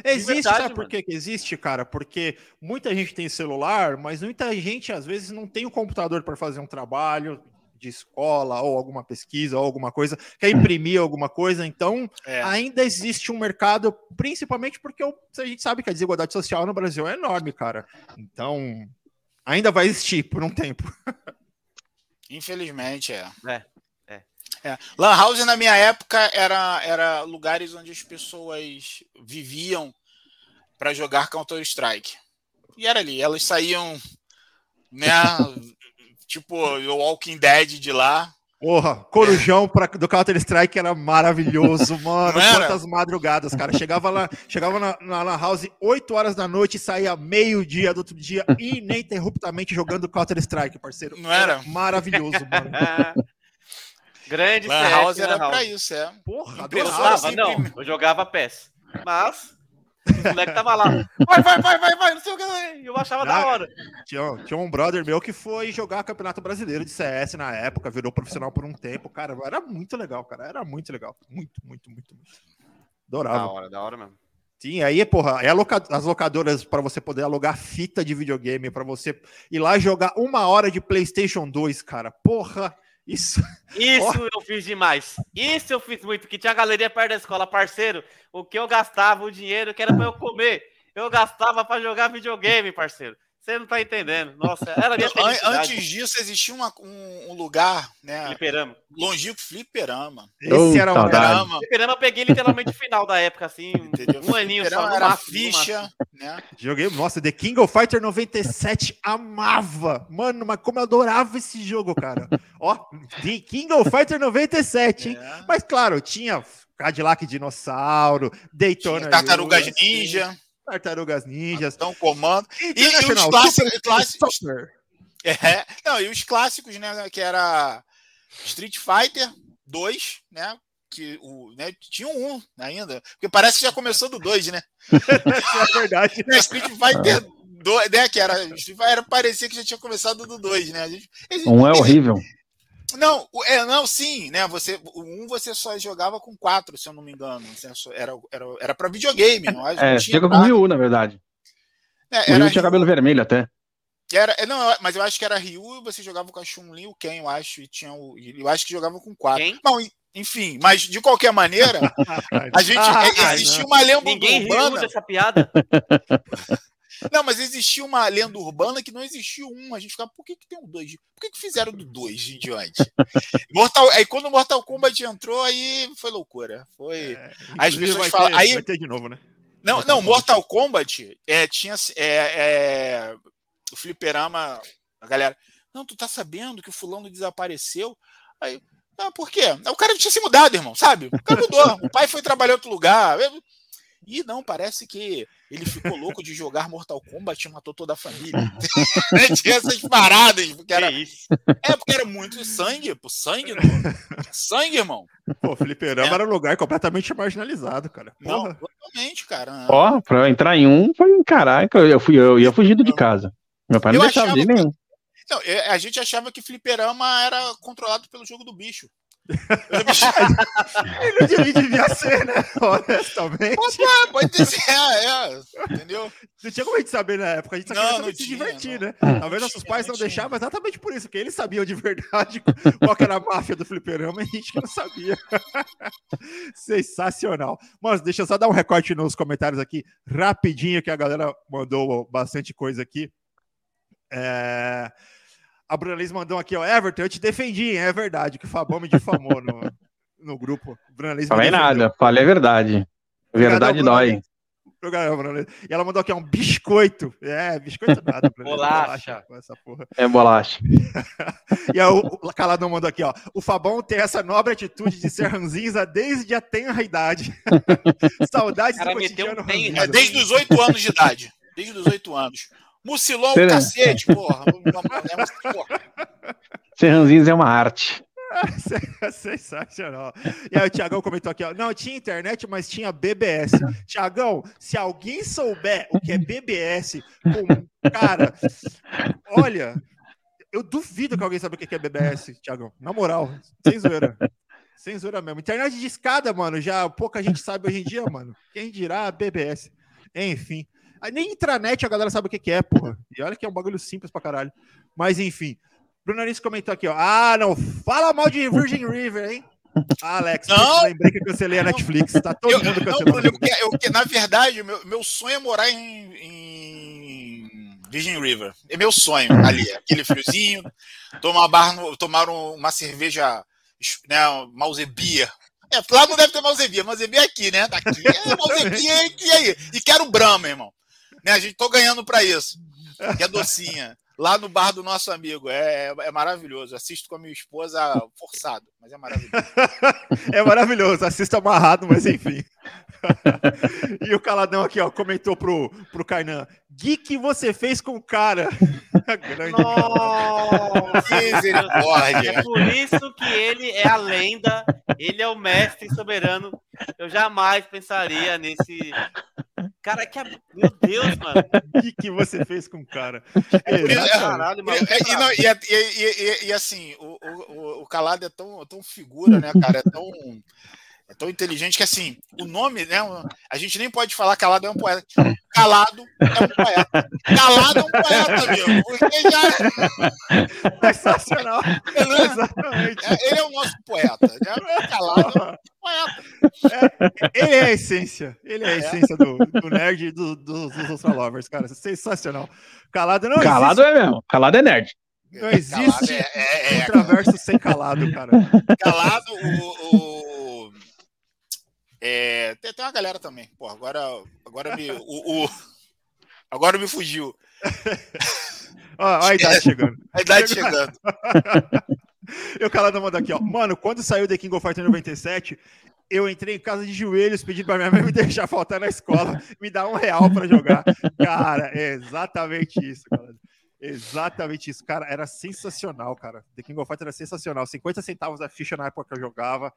S1: Existe,
S2: verdade,
S1: sabe por
S2: mano.
S1: que que existe, cara? Porque muita gente tem celular, mas muita gente, às vezes, não tem o computador para fazer um trabalho de escola ou alguma pesquisa ou alguma coisa, quer imprimir alguma coisa, então
S3: É.
S1: ainda existe um mercado, principalmente porque o- a gente sabe que a desigualdade social no Brasil é enorme, cara. Então, ainda vai existir por um tempo. (laughs)
S3: Infelizmente, é. É. Lan House na minha época era, era lugares onde as pessoas viviam para jogar Counter Strike. E era ali, elas saíam, né? (laughs) tipo o Walking Dead de lá.
S1: Porra, Corujão pra, do Counter Strike era maravilhoso, (laughs) mano. Quantas madrugadas, cara. Chegava lá, chegava na, na, na House 8 horas da noite e saía meio-dia do outro dia, (laughs) ininterruptamente jogando Counter Strike, parceiro.
S3: Não era? era
S1: maravilhoso, mano. (laughs)
S2: Grande
S3: Lan CS, House era House. pra isso, é.
S2: Porra, eu jogava, não, eu jogava PES. Mas o moleque tava lá. Vai, vai, vai, vai, vai, não sei o que. Eu achava ah, da hora.
S1: Tinha, tinha um brother meu que foi jogar Campeonato Brasileiro de CS na época, virou profissional por um tempo. Cara, era muito legal, cara. Era muito legal. Muito, muito, muito, muito. Adorava.
S2: Da hora, da hora mesmo.
S1: Sim, aí, porra, é loca... as locadoras para você poder alugar fita de videogame, para você ir lá jogar uma hora de PlayStation 2, cara. Porra. Isso.
S2: Isso oh. eu fiz demais. Isso eu fiz muito. Que tinha galeria perto da escola, parceiro. O que eu gastava, o dinheiro que era para eu comer, eu gastava para jogar videogame, parceiro. Você não tá entendendo. Nossa, era minha
S3: Antes disso, existia uma, um, um, lugar, né?
S2: Fliperama.
S3: Longínquo Fliperama.
S1: Esse era o
S2: Fliperama. Fliperama eu peguei literalmente o final da época, assim. Entendeu? Um aninho
S3: só. Era máximo, ficha, né?
S1: Joguei, nossa, The King of Fighter 97, amava. Mano, mas como eu adorava esse jogo, cara. (laughs) Ó, The King of Fighter 97, hein? É. Mas claro, tinha Cadillac Dinossauro, Daytona. Tinha
S3: Tartarugas Ninja.
S1: Tartarugas Ninjas.
S3: Então, comando. E, e os clássicos. clássicos é, não, e os clássicos, né? Que era Street Fighter 2, né? Que o, né, tinha um ainda. Porque parece que já começou do 2, né? (laughs)
S1: é verdade.
S3: Né, Street Fighter 2, né? Que era. Street Fighter parecia que já tinha começado do 2, né? A gente,
S4: a gente, um é horrível.
S3: Não, é, não, sim, né? Você, o 1 você só jogava com 4, se eu não me engano. Era, era, era pra videogame, não
S4: É, chega com o Ryu, na verdade. É, o Ryu tinha cabelo vermelho até.
S3: Era, é, não, mas eu acho que era Ryu, você jogava com a Chun-Li, o Ken, eu acho, e tinha o, eu acho que jogava com 4. Quem? Não, enfim, mas de qualquer maneira, (laughs) a gente ah, (laughs) existia uma lenda
S2: Ninguém urbana. Riu dessa piada. (laughs)
S3: Não, mas existia uma lenda urbana que não existia um. A gente ficava, por que, que tem um dois? Por que, que fizeram do dois em diante? Mortal, aí quando o Mortal Kombat entrou, aí foi loucura. Foi. É,
S1: as pessoas falam. Aí, vai ter de novo, né?
S3: Não, Mortal não, Mortal Kombat é, tinha. É, é, o fliperama, a galera. Não, tu tá sabendo que o fulano desapareceu? Aí. Ah, por quê? O cara tinha se mudado, irmão, sabe? O cara mudou. (laughs) o pai foi trabalhar em outro lugar. E não, parece que ele ficou louco de jogar Mortal Kombat e matou toda a família. (laughs) Tinha essas paradas, porque era. É, porque era muito sangue, pô, sangue, pô. sangue, irmão.
S1: Pô, Fliperama é. era um lugar completamente marginalizado, cara.
S3: Porra. Não, totalmente, cara.
S4: Ó, pra eu entrar em um, foi caraca, eu, fui, eu ia fugindo de casa. Meu pai não eu deixava de nenhum.
S3: Não, a gente achava que Fliperama era controlado pelo jogo do bicho.
S1: Ele devia ser, né? Honestamente.
S3: Pode, pode ser, é, é, entendeu?
S1: Não tinha como a gente saber na época, a gente só não, queria não se divertir, não. né? Talvez nossos pais não, deixavam exatamente por isso, porque eles sabiam de verdade (laughs) qual era a máfia do fliperama e a gente que não sabia. (laughs) Sensacional. Mas deixa eu só dar um recorte nos comentários aqui, rapidinho, que a galera mandou bastante coisa aqui. É... A Bruna Liz mandou aqui, ó. Everton, eu te defendi, hein? é verdade, que o Fabão me difamou no, no grupo.
S4: Bruna Liz Falei nada, falei a verdade. Verdade dói.
S1: E ela mandou aqui um biscoito. É, biscoito nada.
S2: bolacha.
S1: Essa porra.
S4: É bolacha. (laughs)
S1: e aí, o Caladão mandou aqui, ó. O Fabão tem essa nobre atitude de ser ranzinza desde a tenra idade. (laughs) Saudades
S3: do cotidiano um é, Desde os oito anos de idade. Desde os oito anos. Mucilão, Ser... cacete, porra. (laughs)
S4: Serranzinhos é uma arte. (laughs)
S1: Sensacional. E aí o Tiagão comentou aqui, ó. Não, tinha internet, mas tinha BBS. Tiagão, se alguém souber o que é BBS, com... cara, olha, eu duvido que alguém saiba o que é BBS, Tiagão. Na moral, sem zoeira. Sem zoeira mesmo. Internet de escada, mano, já pouca gente sabe hoje em dia, mano. Quem dirá BBS. Enfim. Aí nem intranet a galera sabe o que, que é, porra. E olha que é um bagulho simples pra caralho. Mas enfim. Bruno Anis comentou aqui, ó. Ah, não fala mal de Virgin River, hein? Ah, Alex,
S3: não.
S1: lembrei que eu cancelei a Netflix. Tá todo eu, mundo cancelando.
S3: Não, porque, eu, na verdade, meu, meu sonho é morar em, em Virgin River. É meu sonho ali. Aquele friozinho, tomar, bar no, tomar uma cerveja né, Mausebia. É, lá não deve ter Mausebia, Mausebia é aqui, né? Daqui é (laughs) Mausebia e aí. E quero Brahma, irmão. Né, a gente tô ganhando para isso. Que é docinha. Lá no bar do nosso amigo. É, é, é maravilhoso. Assisto com a minha esposa forçado, mas é maravilhoso. (laughs)
S1: é maravilhoso. Assisto amarrado, mas enfim. (laughs) e o Caladão aqui, ó, comentou pro, pro Kainan. Gui, que você fez com o cara? (laughs)
S2: Grande Misericórdia. É por isso que ele é a lenda, ele é o mestre soberano. Eu jamais pensaria nesse. Cara, que. Meu Deus, mano.
S1: O que, que você fez com o cara?
S3: É, e, assim, o, o, o Calado é tão, tão figura, né, cara? É tão é tão inteligente que, assim, o nome, né? A gente nem pode falar calado é um poeta. Calado é um poeta. Calado é um poeta, meu. Porque
S1: já. (laughs) Sensacional.
S3: Ele é, Exatamente. É, ele é o nosso poeta. Né? Calado é um poeta.
S1: É, ele é a essência. Ele é a é. essência do, do nerd e do, do, dos Ultra Lovers, cara. Sensacional. Calado não
S4: Calado existe. é mesmo. Calado é nerd.
S1: Não existe é, é, é, ultraverso sem calado, cara.
S3: Calado, o, o é, tem, tem uma galera também. Pô, agora, agora me. O, o agora me fugiu. (laughs)
S1: Olha a idade chegando. (laughs)
S3: A idade chegando. (laughs)
S1: eu calado manda aqui, ó. Mano, quando saiu The King of Fighters 97, eu entrei em casa de joelhos pedindo pra minha mãe me deixar faltar na escola, me dar um real para jogar. Cara, é exatamente isso, cara. Exatamente isso, cara. Era sensacional, cara. The King of Fighters era sensacional. 50 centavos a ficha na época que eu jogava.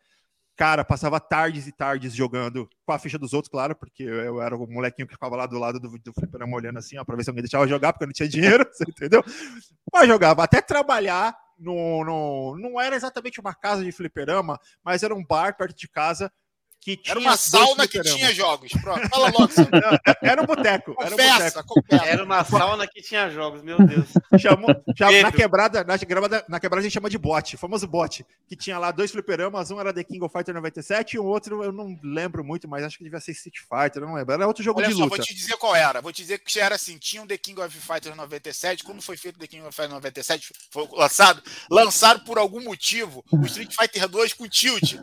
S1: Cara, passava tardes e tardes jogando com a ficha dos outros, claro, porque eu era o molequinho que ficava lá do lado do, do fliperama olhando assim, ó, pra ver se alguém deixava jogar, porque eu não tinha dinheiro, (laughs) você entendeu? Mas jogava até trabalhar no, no. Não era exatamente uma casa de fliperama, mas era um bar perto de casa que tinha.
S3: Era uma sauna que tinha jogos. Pronto, fala (laughs) logo.
S1: era um boteco.
S2: Era, um boteco. era uma sauna que tinha jogos, meu Deus.
S1: Chamou, chamou na, quebrada, na, quebrada, na quebrada a gente chama de bot, famoso bot, que tinha lá dois fliperamas, um era The King of Fighter 97 e o outro eu não lembro muito, mas acho que devia ser Street Fighter, não lembro. Era outro jogo
S3: Olha
S1: de
S3: só,
S1: luta.
S3: vou te dizer qual era. Vou te dizer que era assim, tinha um The King of Fighter 97, quando foi feito The King of Fighter 97, foi lançado, lançaram por algum motivo o Street Fighter 2 com tilt,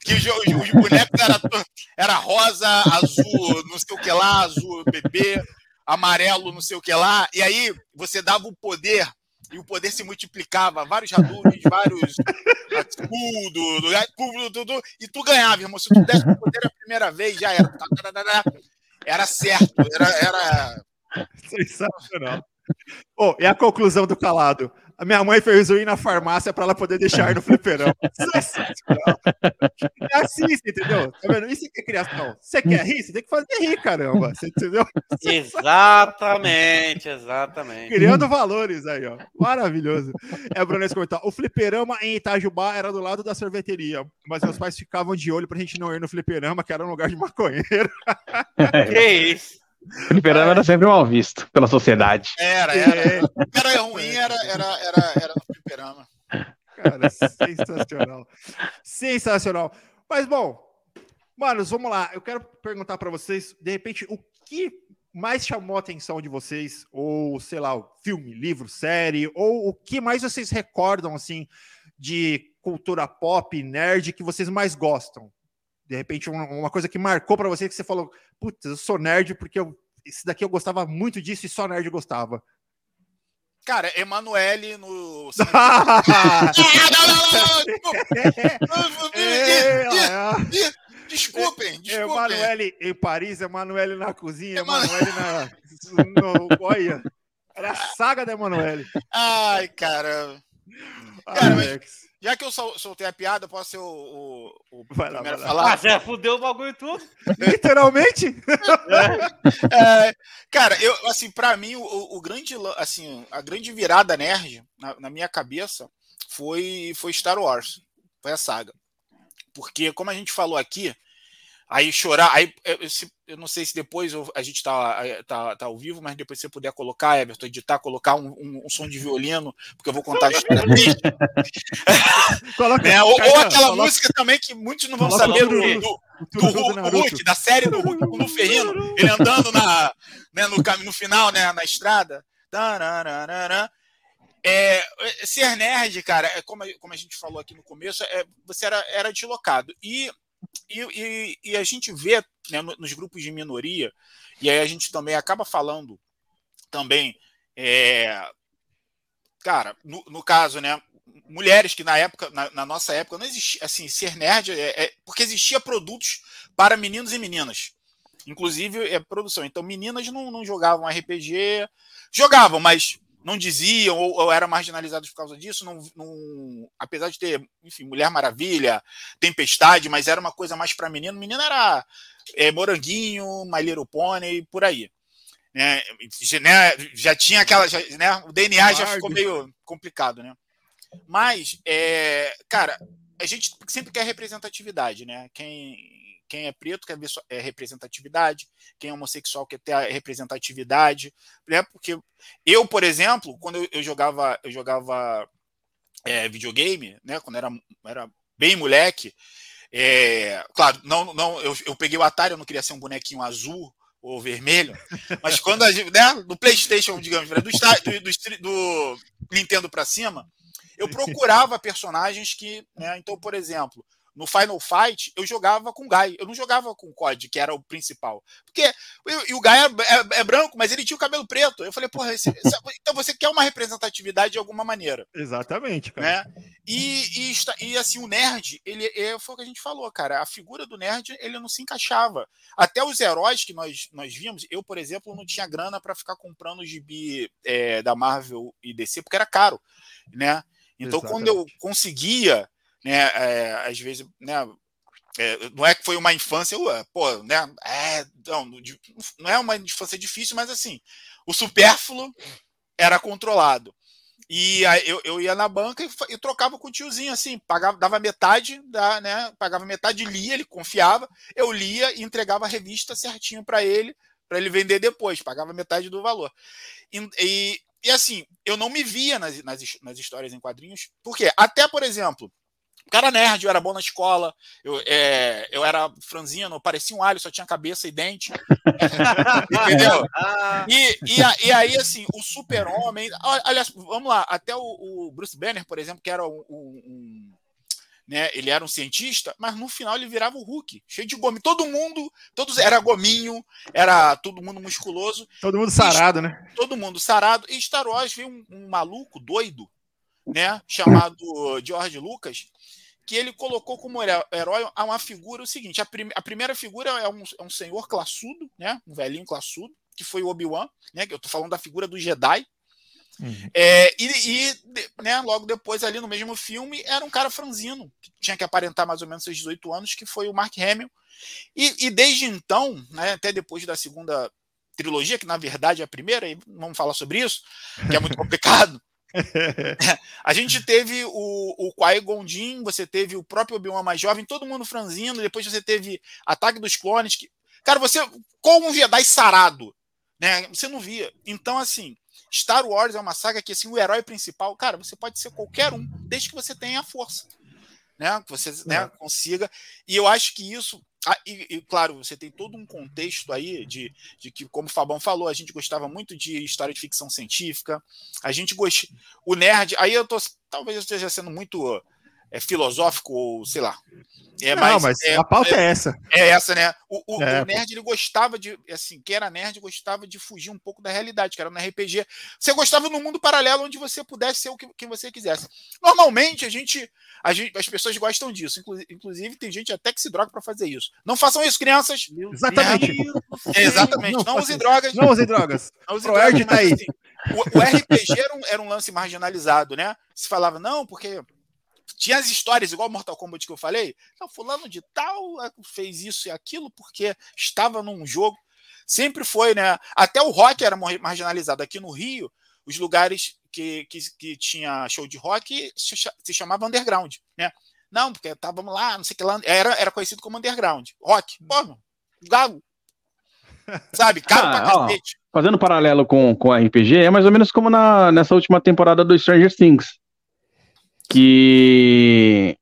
S3: que os, os, os bonecos eram era rosa, azul, não sei o que lá, azul bebê, amarelo, não sei o que lá. E aí você dava o poder e o poder se multiplicava, vários Hadoukens, vários escudo, tudo, e tu ganhava, irmão. Se tu desse o poder a primeira vez, já era. Era certo, era. era...
S1: Sensacional. Oh, e a conclusão do calado? A minha mãe fez eu ir na farmácia para ela poder deixar no fliperão. (laughs) é assim, você entendeu? Tá vendo? Isso que é criação. Você quer rir? Você tem que fazer rir, caramba. Você entendeu? (laughs)
S2: Exatamente, exatamente.
S1: Criando valores aí, ó. Maravilhoso. É, Bruno, comentar. O fliperama em Itajubá era do lado da sorveteria, mas meus pais ficavam de olho pra gente não ir no fliperama, que era um lugar de maconheiro. (laughs)
S2: que isso?
S4: Fliperama era sempre mal visto pela sociedade.
S3: Era, era. Era ruim, era, era, era, era no fliperama.
S1: Cara, sensacional. Sensacional. Mas, bom, manos, vamos lá. Eu quero perguntar para vocês, de repente, o que mais chamou a atenção de vocês? Ou, sei lá, filme, livro, série? Ou o que mais vocês recordam, assim, de cultura pop, nerd, que vocês mais gostam? De repente, uma, uma coisa que marcou para você que você falou, putz, eu sou nerd porque eu, esse daqui eu gostava muito disso e só nerd gostava.
S3: Cara, Emanuele no. (laughs) (laughs) Desculpem, desculpem.
S1: Emanuele em Paris, Emanuele na cozinha, Emanuele na. No, olha, era a saga da Emanuele.
S3: Ai, cara. Cara, Alex. Já que eu soltei a piada, posso ser o, o, o
S2: vai lá, primeiro vai lá. falar? Ah, já fudeu o bagulho tudo. (laughs)
S1: Literalmente?
S3: é, cara, eu, assim, para mim, o, o, grande, assim, a grande virada nerd na, na, minha cabeça foi, foi Star Wars. Foi a saga. Porque, como a gente falou aqui, aí chorar, aí eu, eu não sei se depois a gente tá, tá, tá ao vivo, mas depois você puder colocar, Everton, editar, colocar um, um, um som de violino, porque eu vou contar a história (laughs) Coloca, é, ou, ou, aquela coloca, música também que muitos não vão saber do, do, do, do Hulk, da série do Hulk, do Ferrino, ele andando na, né, no, no final, né, na estrada. É, ser nerd, cara, é como, como a gente falou aqui no começo, é, você era, era deslocado. E, e, e, e a gente vê né, nos grupos de minoria, e aí a gente também acaba falando também, é, cara, no, no caso, né, mulheres que na época, na, na, nossa época, não existia, assim, ser nerd, é, é, porque existia produtos para meninos e meninas. Inclusive, é produção. Então, meninas não, não jogavam RPG, jogavam, mas não diziam ou, ou eram marginalizados por causa disso. Não, não, apesar de ter, enfim, Mulher Maravilha, Tempestade, mas era uma coisa mais para menino. Menino era é, Moranguinho, My Little Pony, por aí. Né, né, já tinha aquela. Já, né, o DNA já ficou meio complicado, né? Mas, é, cara, a gente sempre quer representatividade, né? Quem, quem é preto quer ver é, representatividade, quem é homossexual quer ter a representatividade, né? Porque eu, por exemplo, quando eu, eu jogava, eu jogava é, videogame, né? Quando era, era bem moleque, é, claro, não, não, eu, eu peguei o Atari, eu não queria ser um bonequinho azul ou vermelho, mas quando a gente, né, do PlayStation, digamos, do, do, do, do Nintendo para cima, eu procurava personagens que, né, então, por exemplo, no Final Fight, eu jogava com o Guy. Eu não jogava com o COD, que era o principal. Porque eu, e o Guy é, é, é, branco, mas ele tinha o cabelo preto. Eu falei, porra, esse, esse, (laughs) então você quer uma representatividade de alguma maneira.
S1: Exatamente, cara.
S3: Né? E, e, e assim, o nerd, ele é, foi o que a gente falou, cara. A figura do nerd, ele não se encaixava. Até os heróis que nós, nós vimos, eu, por exemplo, não tinha grana para ficar comprando o gibi é, da Marvel e DC, porque era caro, né? Então, Exatamente. quando eu conseguia, né, é, às vezes, né, é, não é que foi uma infância, eu, pô, né, é, não, não é uma infância difícil, mas assim, o supérfluo era controlado. E eu, eu ia na banca e, e, trocava com o tiozinho, assim, pagava, dava metade, da, né, pagava metade, lia, ele confiava, eu lia e entregava a revista certinho para ele, para ele vender depois, pagava metade do valor. E, e, e assim, eu não me via nas, nas, nas histórias em quadrinhos, porque até, por exemplo, o cara nerd, eu era bom na escola, eu, é, eu era franzino, parecia um alho, só tinha cabeça e dente. (laughs) Entendeu? E, e, e, aí, assim, o super-homem. Aliás, vamos lá, até o, o, Bruce Banner, por exemplo, que era um, um, né? Ele era um cientista, mas no final ele virava o Hulk, cheio de gominho. Todo mundo, todos era gominho, era todo mundo musculoso.
S1: Todo mundo sarado, e, né?
S3: Todo mundo sarado. E Star Wars veio um, um maluco doido, né? Chamado George Lucas, que ele colocou como herói a uma figura o seguinte: a, prim a primeira figura é um, é um senhor classudo, né? Um velhinho classudo, que foi o Obi-Wan, né? Que eu tô falando da figura do Jedi, Uhum. É, e, e né, logo depois, ali no mesmo filme, era um cara franzino, que tinha que aparentar mais ou menos seus 18 anos, que foi o Mark Hamill. E, e desde então, né, até depois da segunda trilogia, que na verdade é a primeira, e vamos falar sobre isso, que é muito (laughs) complicado. (laughs) a gente teve o, o Qui-Gon Jinn, você teve o próprio Obi-Wan mais jovem, todo mundo franzino, depois você teve Ataque dos Clones, que, cara, você, como um Jedi sarado, né, você não via. Então, assim, Star Wars é uma saga que assim, o herói principal, cara, você pode ser qualquer um, desde que você tenha a força. Né? Que você né, é. consiga. E eu acho que isso. Ah, e, e, claro, você tem todo um contexto aí de, de que, como o Fabão falou, a gente gostava muito de história de ficção científica. A gente gosta. O nerd. Aí eu tô. Talvez eu esteja sendo muito é, filosófico, ou sei lá.
S1: É, não, mas, mas é, a pauta é, é, essa.
S3: É essa, né? O, o, é. o, nerd ele gostava de, assim, quem era nerd gostava de fugir um pouco da realidade, que era no RPG. Você gostava no mundo paralelo onde você pudesse ser o que, que você quisesse. Normalmente a gente, a gente, as pessoas gostam disso. Inclusive tem gente até que se droga para fazer isso. Não façam isso, crianças.
S1: Exatamente.
S3: É, (laughs) exatamente. Não, não use drogas.
S1: Não use drogas. (laughs) Não use drogas. Tá aí. Assim,
S3: o, o RPG era um, era um lance marginalizado, né? Se falava não, porque tinha as histórias, igual Mortal Kombat que eu falei. Não, fulano de tal é, fez isso e aquilo porque estava num jogo. Sempre foi, né? Até o rock era marginalizado. Aqui no Rio, os lugares que, que, que tinha show de rock se, chamava underground, né? Não, porque estávamos lá, não sei o que lá. Era, era conhecido como underground. Rock. Pô, galo. (laughs) Sabe? Caro ah, pra cacete.
S4: Fazendo paralelo com, com RPG, é mais ou menos como na, nessa última temporada do Stranger Things que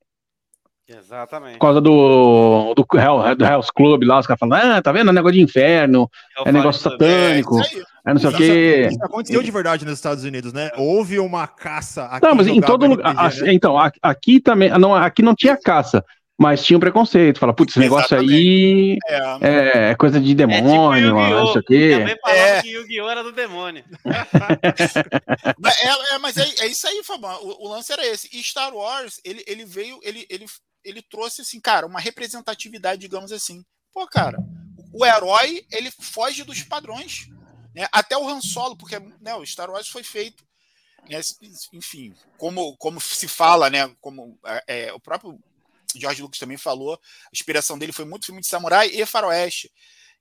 S2: Exatamente.
S4: Por causa do, do, Hell, do Hell's Club lá, os caras falam, ah, tá vendo? É negócio de inferno, é, é negócio satânico, é, é não sei o quê.
S1: Isso aconteceu de verdade nos Estados Unidos, né? Houve uma caça aqui.
S4: Não, mas em todo lugar. Né? Então, aqui também, não, aqui não tinha caça. Mas tinha um preconceito, fala, putz, esse negócio aí é. é, coisa de demônio, é tipo não sei o quê.
S2: Também falava é. que Yu-Gi-Oh! era do demônio. (laughs)
S3: mas é, é, mas é, é, isso aí, Fabão. O, o, lance era esse. E Star Wars, ele, ele veio, ele, ele, ele trouxe, assim, cara, uma representatividade, digamos assim. Pô, cara, o herói, ele foge dos padrões. Né? Até o Han Solo, porque né, o Star Wars foi feito. Né, enfim, como, como se fala, né? Como é, o próprio George Lucas também falou, a inspiração dele foi muito filme de samurai e faroeste,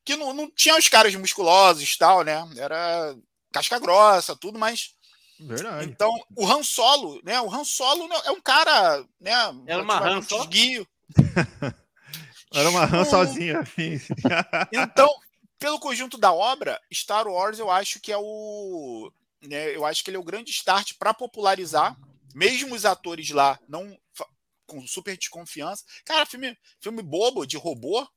S3: que não, não tinha os caras musculosos e tal, né? Era casca grossa, tudo, mas
S1: Verdade.
S3: Então, o Han Solo, né? O Han Solo é um cara, né?
S2: Era uma Han só? (laughs)
S1: Era uma Han sozinha. Assim. (laughs)
S3: então, pelo conjunto da obra, Star Wars eu acho que é o, né, eu acho que ele é o grande start para popularizar, mesmo os atores lá não com super desconfiança. Cara, filme, filme bobo de robô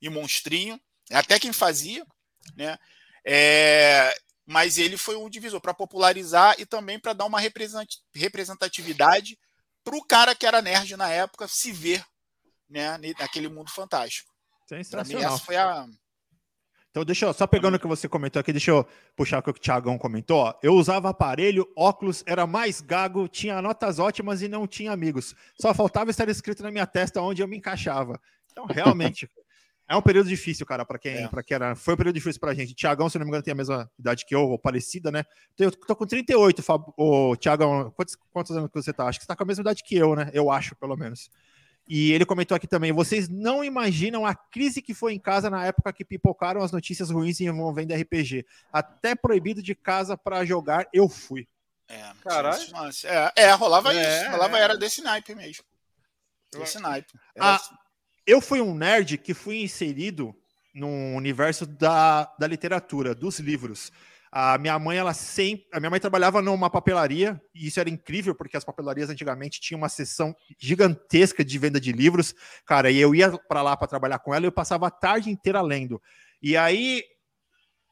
S3: e monstrinho, até quem fazia, né? É, mas ele foi um divisor para popularizar e também para dar uma representatividade para o cara que era nerd na época se ver né, naquele mundo fantástico.
S1: Sensacional. Mim, essa foi a, então, deixa eu, só pegando o que você comentou aqui, deixa eu puxar o que o Thiagão comentou. Ó. Eu usava aparelho, óculos, era mais gago, tinha notas ótimas e não tinha amigos. Só faltava estar escrito na minha testa onde eu me encaixava. Então, (laughs) realmente, é um período difícil, cara, para quem, é. Pra quem era. Foi um período difícil pra gente. Tiagão, se não me engano, tem a mesma idade que eu, ou parecida, né? Então, eu tô com 38, Fab... Ô, Tiagão, quantos, quantos anos que você tá? Acho que você tá com a mesma idade que eu, né? Eu acho, pelo menos. E ele comentou aqui também: vocês não imaginam a crise que foi em casa na época que pipocaram as notícias ruins envolvendo RPG. Até proibido de casa para jogar, eu fui.
S3: É, Caralho. É, é, rolava é, isso. Rolava é. era desse naipe mesmo. Desse naipe.
S1: Ah, assim. Eu fui um nerd que fui inserido no universo da, da literatura, dos livros. A minha mãe, ela sempre. A minha mãe trabalhava numa papelaria, e isso era incrível, porque as papelarias antigamente tinham uma seção gigantesca de venda de livros. Cara, e eu ia para lá para trabalhar com ela e eu passava a tarde inteira lendo. E aí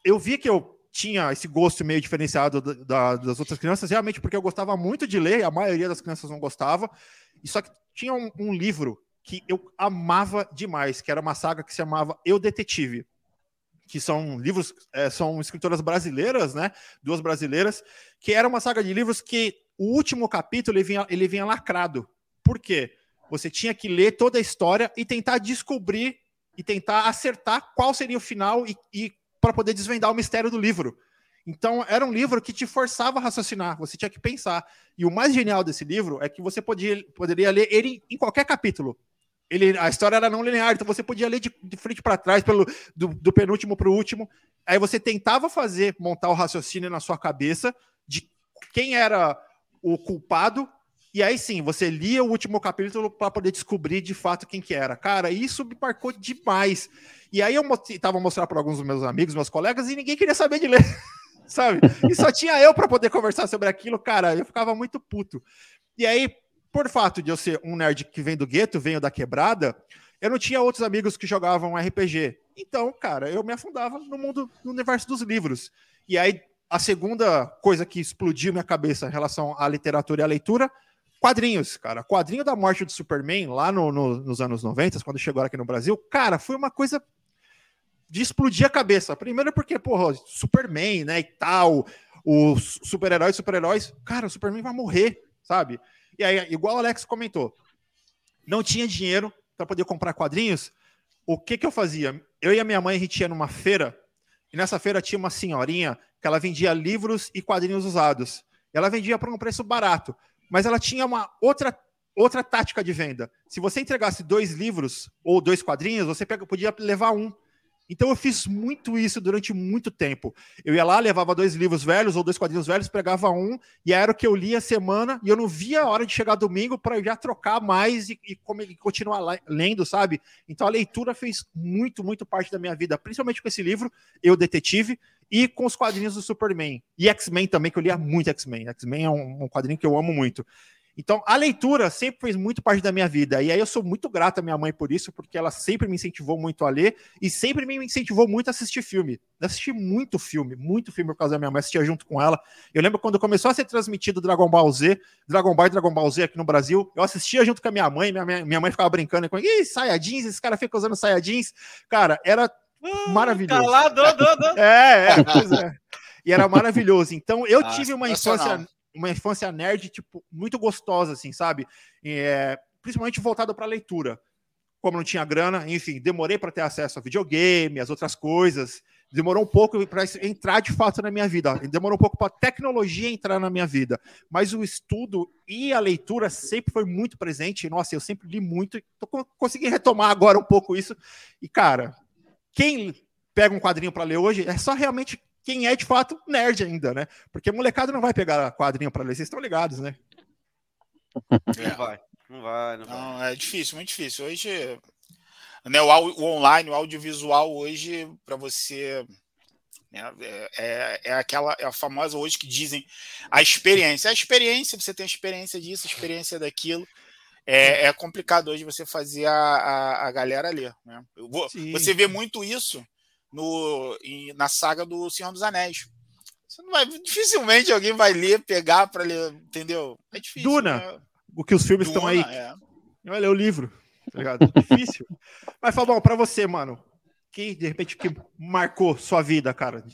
S1: eu vi que eu tinha esse gosto meio diferenciado da, da, das outras crianças, realmente porque eu gostava muito de ler, a maioria das crianças não gostava. E só que tinha um, um livro que eu amava demais, que era uma saga que se chamava Eu Detetive que são livros, é, são escritoras brasileiras, né? Duas brasileiras, que era uma saga de livros que o último capítulo ele vinha, ele vinha lacrado. Por quê? Você tinha que ler toda a história e tentar descobrir e tentar acertar qual seria o final e, e para poder desvendar o mistério do livro. Então, era um livro que te forçava a raciocinar, você tinha que pensar. E o mais genial desse livro é que você podia, poderia ler ele em qualquer capítulo ele, a história era não linear, então você podia ler de, de frente para trás, pelo, do, do penúltimo para o último. Aí você tentava fazer, montar o raciocínio na sua cabeça de quem era o culpado, e aí sim, você lia o último capítulo para poder descobrir de fato quem que era. Cara, isso me marcou demais. E aí eu tava mostrando para alguns dos meus amigos, meus colegas, e ninguém queria saber de ler, (laughs) sabe? E só tinha eu para poder conversar sobre aquilo, cara, eu ficava muito puto. E aí, por fato de eu ser um nerd que vem do gueto, venho da quebrada, eu não tinha outros amigos que jogavam RPG. Então, cara, eu me afundava no mundo, no universo dos livros. E aí, a segunda coisa que explodiu minha cabeça em relação à literatura e à leitura, quadrinhos, cara. Quadrinho da morte do Superman, lá no, no, nos anos 90, quando chegou aqui no Brasil, cara, foi uma coisa de explodir a cabeça. Primeiro porque, porra, Superman, né, e tal, os super-heróis, super-heróis, cara, o Superman vai morrer, sabe? E aí, igual o Alex comentou, não tinha dinheiro para poder comprar quadrinhos. O que que eu fazia? Eu e a minha mãe, a gente ia numa feira, e nessa feira tinha uma senhorinha que ela vendia livros e quadrinhos usados. Ela vendia por um preço barato, mas ela tinha uma outra outra tática de venda. Se você entregasse dois livros ou dois quadrinhos, você podia levar um. Então eu fiz muito isso durante muito tempo. Eu ia lá, levava dois livros velhos ou dois quadrinhos velhos, pegava um, e era o que eu lia a semana, e eu não via a hora de chegar domingo para já trocar mais e, e, e continuar lendo, sabe? Então a leitura fez muito, muito parte da minha vida, principalmente com esse livro, Eu Detetive, e com os quadrinhos do Superman. E X-Men também, que eu lia muito X-Men. X-Men é um, um quadrinho que eu amo muito. Então, a leitura sempre fez muito parte da minha vida. E aí eu sou muito grato à minha mãe por isso, porque ela sempre me incentivou muito a ler e sempre me incentivou muito a assistir filme. Eu assisti muito filme, muito filme por causa da minha mãe, assistia junto com ela. Eu lembro quando começou a ser transmitido Dragon Ball Z, Dragon Ball e Dragon Ball Z aqui no Brasil, eu assistia junto com a minha mãe, minha, minha mãe ficava brincando com, ih, saia jeans, esse cara fica usando saia jeans. Cara, era uh, maravilhoso. Calado, do, do. É, é, pois é. E era maravilhoso. Então, eu ah, tive uma infância uma infância nerd, tipo, muito gostosa, assim, sabe? É, principalmente voltada para leitura. Como não tinha grana, enfim, demorei para ter acesso a videogame, as outras coisas. Demorou um pouco para entrar de fato na minha vida. Demorou um pouco para a tecnologia entrar na minha vida. Mas o estudo e a leitura sempre foi muito presente. Nossa, eu sempre li muito. Tô conseguindo retomar agora um pouco isso. E, cara, quem pega um quadrinho para ler hoje é só realmente quem é de fato nerd ainda, né? Porque molecada não vai pegar quadrinho para ler, vocês estão ligados, né?
S2: Não vai, não vai, não,
S3: não vai. é difícil, muito difícil. Hoje, né, o, o online, o audiovisual hoje, para você né, é, é, é, aquela é a famosa hoje que dizem a experiência. A experiência, você tem a experiência disso, a experiência daquilo. É, é complicado hoje você fazer a, a, a galera ler. Né? Vou, você vê muito isso no, em, na saga do Senhor dos Anéis. Você não vai, dificilmente alguém vai ler, pegar para ler, entendeu?
S1: É difícil. Duna, né? o que os filmes estão aí. É. Vai ler o livro, tá ligado? É (laughs) difícil. Mas, Fabão, para você, mano, que de repente que marcou sua vida, cara?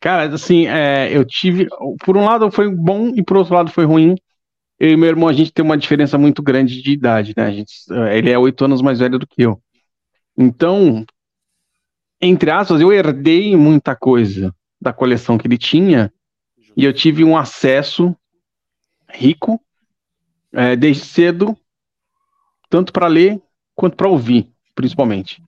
S4: Cara, assim, é, eu tive. Por um lado foi bom e por outro lado foi ruim. Eu e meu irmão, a gente tem uma diferença muito grande de idade, né? A gente, ele é oito anos mais velho do que eu. Então, entre aspas, eu herdei muita coisa da coleção que ele tinha e eu tive um acesso rico é, desde cedo, tanto para ler quanto para ouvir, principalmente.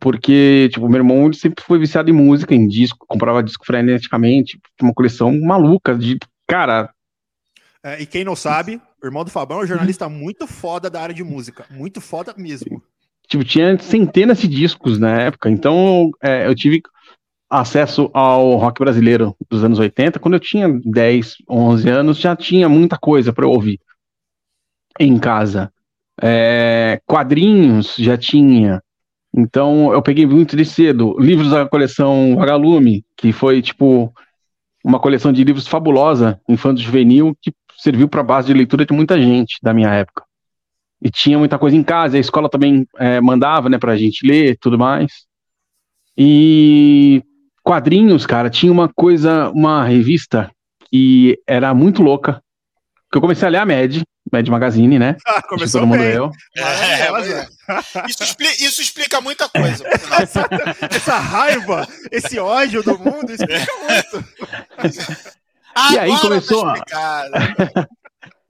S4: Porque, tipo, meu irmão ele sempre foi viciado em música, em disco, comprava disco freneticamente, uma coleção maluca de. Cara.
S1: É, e quem não sabe, o irmão do Fabão é um jornalista muito foda da área de música. Muito foda mesmo.
S4: Tipo, tinha centenas de discos na época, então é, eu tive acesso ao rock brasileiro dos anos 80. Quando eu tinha 10, 11 anos, já tinha muita coisa para ouvir em casa. É, quadrinhos já tinha. Então eu peguei muito de cedo. Livros da coleção Vagalume, que foi tipo uma coleção de livros fabulosa, infanto juvenil, que serviu para base de leitura de muita gente da minha época e tinha muita coisa em casa, a escola também é, mandava, né, pra gente ler tudo mais. E quadrinhos, cara, tinha uma coisa, uma revista que era muito louca, que eu comecei a ler a Mad, Mad Magazine, né? (laughs)
S1: Ah, começou todo mundo bem. leu.
S3: É, é, isso, explica, isso, explica, muita coisa.
S1: essa, essa, raiva, esse ódio do mundo explica muito. (laughs)
S4: e aí começou. Tá (laughs)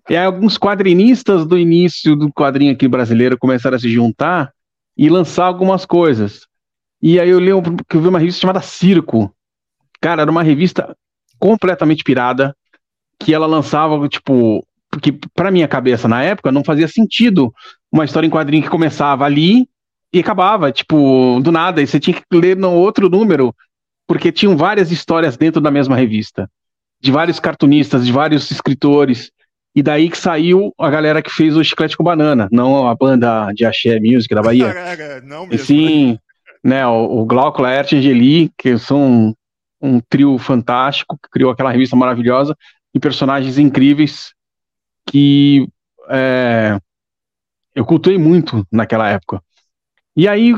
S4: E aí alguns quadrinistas do início do quadrinho aqui brasileiro começaram a se juntar e lançar algumas coisas. E aí eu lembro que eu vi uma revista chamada Circo. Cara, era uma revista completamente pirada, que ela lançava, tipo, porque pra minha cabeça na época não fazia sentido uma história em quadrinho que começava ali e acabava, tipo, do nada, e você tinha que ler no outro número, porque tinham várias histórias dentro da mesma revista, de vários cartunistas, de vários escritores. E daí que saiu a galera que fez o Chiclete com Banana, não a banda de axé music da Bahia. (laughs) não mesmo. E sim, né, o, o Glauco, Laerte e Angeli, que são um, um trio fantástico, que criou aquela revista maravilhosa, e personagens incríveis que é, eu cultuei muito naquela época. E aí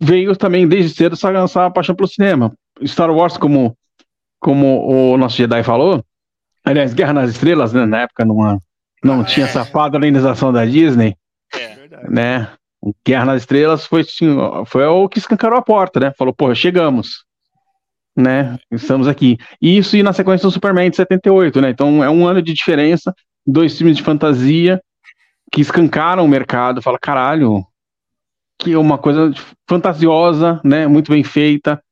S4: veio também, desde cedo, essa, essa paixão pelo cinema. Star Wars, como, como o nosso Jedi falou, Aliás, Guerra nas Estrelas, né, na época não, não ah, tinha é. essa padronização da Disney. É. Né? Guerra nas Estrelas foi, foi o que escancarou a porta, né? Falou, pô, chegamos. Né? Estamos aqui. E isso e na sequência do Superman de 78, né? Então é um ano de diferença, dois filmes de fantasia que escancaram o mercado. Fala, caralho, que é uma coisa fantasiosa, né? Muito bem feita,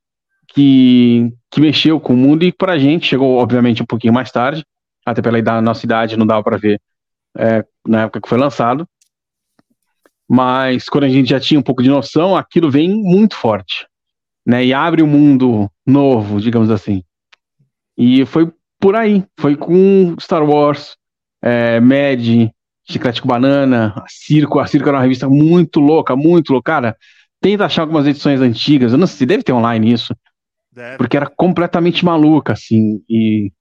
S4: que, que mexeu com o mundo e para a gente chegou, obviamente, um pouquinho mais tarde, até pela idade, nossa idade não dava para ver é, na época que foi lançado. Mas quando a gente já tinha um pouco de noção, aquilo vem muito forte, né? E abre um mundo novo, digamos assim. E foi por aí, foi com Star Wars, é, Mad, Chiclete com Banana, a Circo. A Circo era uma revista muito louca, muito louca. Cara, tenta achar algumas edições antigas. Eu não sei, deve ter online isso. Deve. Porque era completamente maluca, assim. E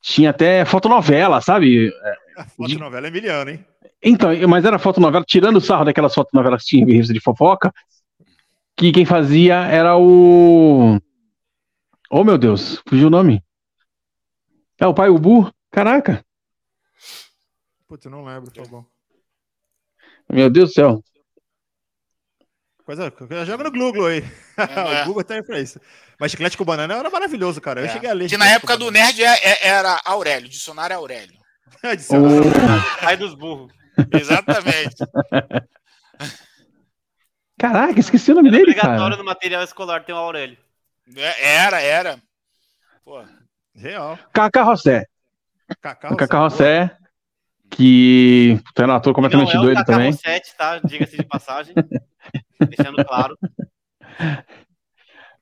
S4: tinha até fotonovela, sabe?
S1: Fotonovela é miliano, hein?
S4: Então, mas era fotonovela, tirando o sarro daquelas fotonovelas que tinha em revista de fofoca, que quem fazia era o. Oh, meu Deus, fugiu o nome. É o pai Ubu? Caraca.
S1: Putz, eu não lembro, tá bom.
S4: Meu Deus do céu.
S1: Coisa, joga no Google aí. É, (laughs) o Google tem pra isso. Mas chiclete com banana era maravilhoso, cara. Eu é. cheguei a ler.
S3: Que na época do Nerd é, é, era Aurélio, dicionário Aurélio. (laughs)
S2: dicionário. Oh. Pai dos burros.
S3: Exatamente. (laughs)
S4: Caraca, esqueci o nome dele, cara. Obrigatório
S2: no material escolar tem o Aurélio.
S3: Era, era.
S1: Pô. Real.
S4: Cacá Rossé. Cacá Rossé. Que é um ator completamente não, é doido também.
S2: Rossete, tá? Diga-se de passagem. (laughs) deixando claro.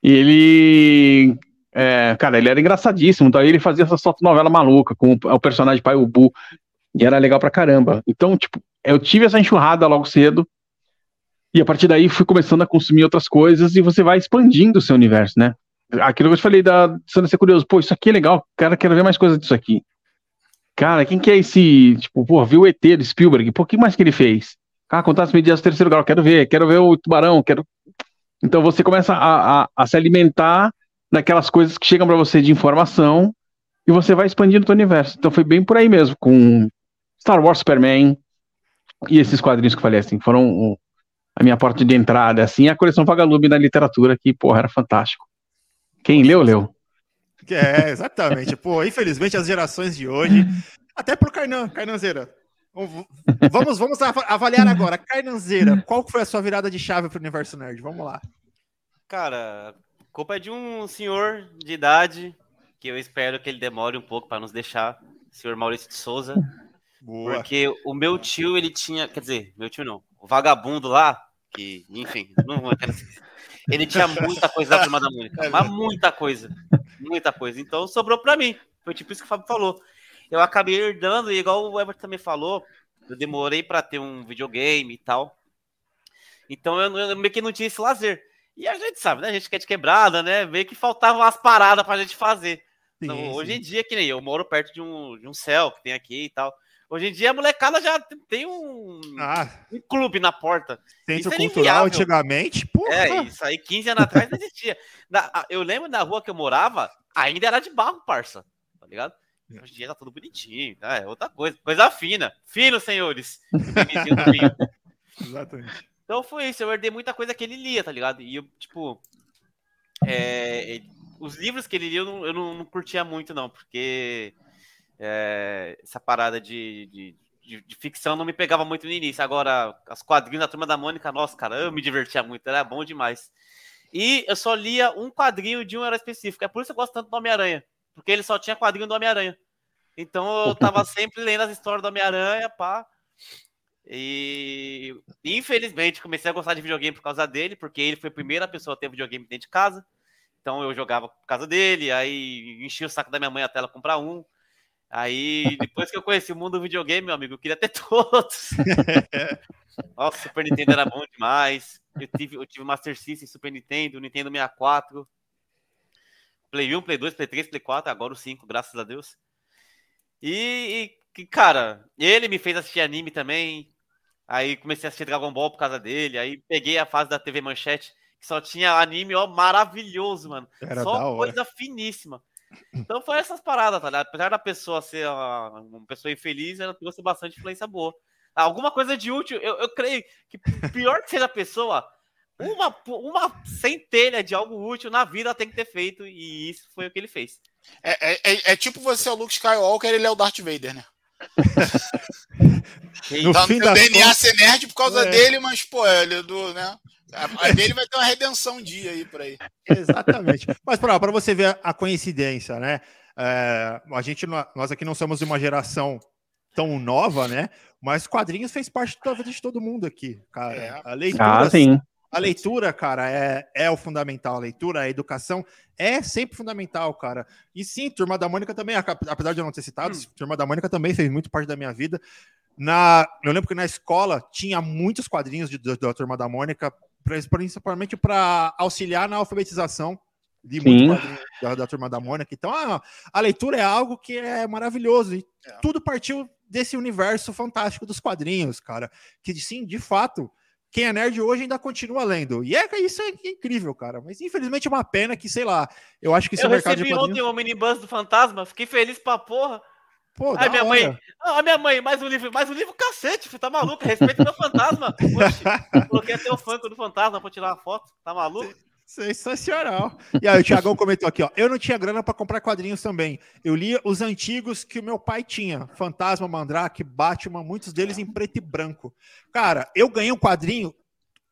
S4: E ele. É, cara, ele era engraçadíssimo. Então ele fazia essa novela maluca com o personagem pai Ubu. E era legal pra caramba. Então, tipo, eu tive essa enxurrada logo cedo. E a partir daí fui começando a consumir outras coisas e você vai expandindo o seu universo, né? Aquilo que eu te falei da Sendo ser curioso, pô, isso aqui é legal, cara, quero ver mais coisas disso aqui. Cara, quem que é esse, tipo, pô, viu o ET do Spielberg, o que mais que ele fez? Ah, medidas do terceiro grau, quero ver, quero ver o tubarão, quero... Então você começa a, a, a se alimentar daquelas coisas que chegam para você de informação e você vai expandindo o universo. Então foi bem por aí mesmo, com Star Wars Superman e esses quadrinhos que eu falei, assim, foram a minha porta de entrada, assim, a coleção Vagalume na literatura, que, porra, era fantástico. Quem leu, leu.
S1: É, exatamente. Pô, infelizmente as gerações de hoje, até pro Carnan, Carnanzeira. Vamos, vamos avaliar agora. Carnanzeira, qual foi a sua virada de chave pro Universo Nerd? Vamos lá.
S2: Cara, culpa é de um senhor de idade que eu espero que ele demore um pouco para nos deixar, senhor Maurício de Souza. Boa. Porque o meu tio, ele tinha, quer dizer, meu tio não, o vagabundo lá, que, enfim, não, ele tinha muita coisa da turma da Mônica, é mas muita coisa, muita coisa. Então sobrou para mim. Foi tipo isso que o Fábio falou. Eu acabei herdando, e igual o Everton também falou, eu demorei para ter um videogame e tal. Então eu, eu, meio que não tinha esse lazer. E a gente sabe, né? A gente quer de quebrada, né? Meio que faltavam as paradas pra gente fazer. Então, sim, hoje em dia, que nem eu, moro perto de um, de um céu que tem aqui e tal. Hoje em dia a molecada já tem um, ah, um clube na porta.
S1: Centro cultural antigamente,
S2: porra. É, isso aí 15 anos atrás não existia. Na, eu lembro da rua que eu morava, ainda era de barro, parça. Tá ligado? É. Hoje em dia tá tudo bonitinho, tá? É outra coisa, coisa fina. Fino, senhores. (laughs) Exatamente. Então foi isso, eu herdei muita coisa que ele lia, tá ligado? E eu, tipo. É, os livros que ele lia eu não, eu não curtia muito, não, porque é, essa parada de, de, de, de, ficção não me pegava muito no início. Agora, as quadrinhos da Turma da Mônica, nossa, cara, eu me divertia muito, era bom demais. E eu só lia um quadrinho de um era específico. É por isso que eu gosto tanto do Homem-Aranha. Porque ele só tinha quadrinho do Homem-Aranha. Então eu tava (laughs) sempre lendo as histórias do Homem-Aranha, pá. E infelizmente comecei a gostar de videogame por causa dele, porque ele foi a primeira pessoa a ter videogame dentro de casa. Então eu jogava por causa dele, aí enchi o saco da minha mãe até ela comprar um. Aí, depois que eu conheci o mundo do videogame, meu amigo, eu queria ter (laughs) todos. (laughs) Nossa, Super Nintendo era bom demais. Eu tive, eu tive Master System, Super Nintendo, Nintendo 64. Play 1, Play 2, Play 3, Play 4, agora o 5, graças a Deus. E, e, cara, ele me fez assistir anime também. Aí comecei a assistir Dragon Ball por causa dele. Aí peguei a fase da TV Manchete, que só tinha anime, ó, maravilhoso, mano. Era só coisa finíssima. Então foi essas paradas, tá ligado? Apesar da pessoa ser uma, uma pessoa infeliz, ela trouxe bastante influência boa. Alguma coisa de útil, eu, eu creio que pior que seja a pessoa, uma, uma centelha de algo útil na vida tem que ter feito, e isso foi o que ele fez.
S3: É, é, é, é tipo você é o Luke Skywalker, ele é o Darth Vader, né? (laughs) no tá fim no DNA conta... ser nerd por causa é. dele, mas, pô, ele é do, né? A dele vai ter uma redenção um dia aí por aí.
S1: Exatamente. Mas para você ver a coincidência, né? É, a gente, nós aqui não somos de uma geração tão nova, né? Mas quadrinhos fez parte da vida de todo mundo aqui, cara. É. A leitura,
S4: ah, sim.
S1: A leitura, cara, é, é o fundamental. A leitura, a educação é sempre fundamental, cara. E sim, Turma da Mônica também, apesar de eu não ter citado, hum. Turma da Mônica também fez muito parte da minha vida. Na, eu lembro que na escola tinha muitos quadrinhos de, da Turma da Mônica, principalmente para auxiliar na alfabetização de muitos quadrinhos da, da, Turma da Mônica. Então, a, a, leitura é algo que é maravilhoso. E é. tudo partiu desse universo fantástico dos quadrinhos, cara. Que, sim, de fato, quem é nerd hoje ainda continua lendo. E é, isso é incrível, cara. Mas infelizmente é uma pena que, sei lá, eu acho que esse
S2: eu
S1: mercado
S2: de quadrinhos... ontem o um minibus do Fantasma, fiquei feliz pra porra. Pô, Ai, minha hora. mãe. Ah, minha mãe, mais um livro, mais um livro, cacete, filho, tá maluco? Respeita meu fantasma. Oxe, coloquei até o funk do fantasma pra tirar uma foto, tá maluco?
S1: Sensacional. E aí, o Thiagão comentou aqui, ó. Eu não tinha grana para comprar quadrinhos também. Eu li os antigos que o meu pai tinha: Fantasma, Mandrake, Batman, muitos deles em preto e branco. Cara, eu ganhei um quadrinho,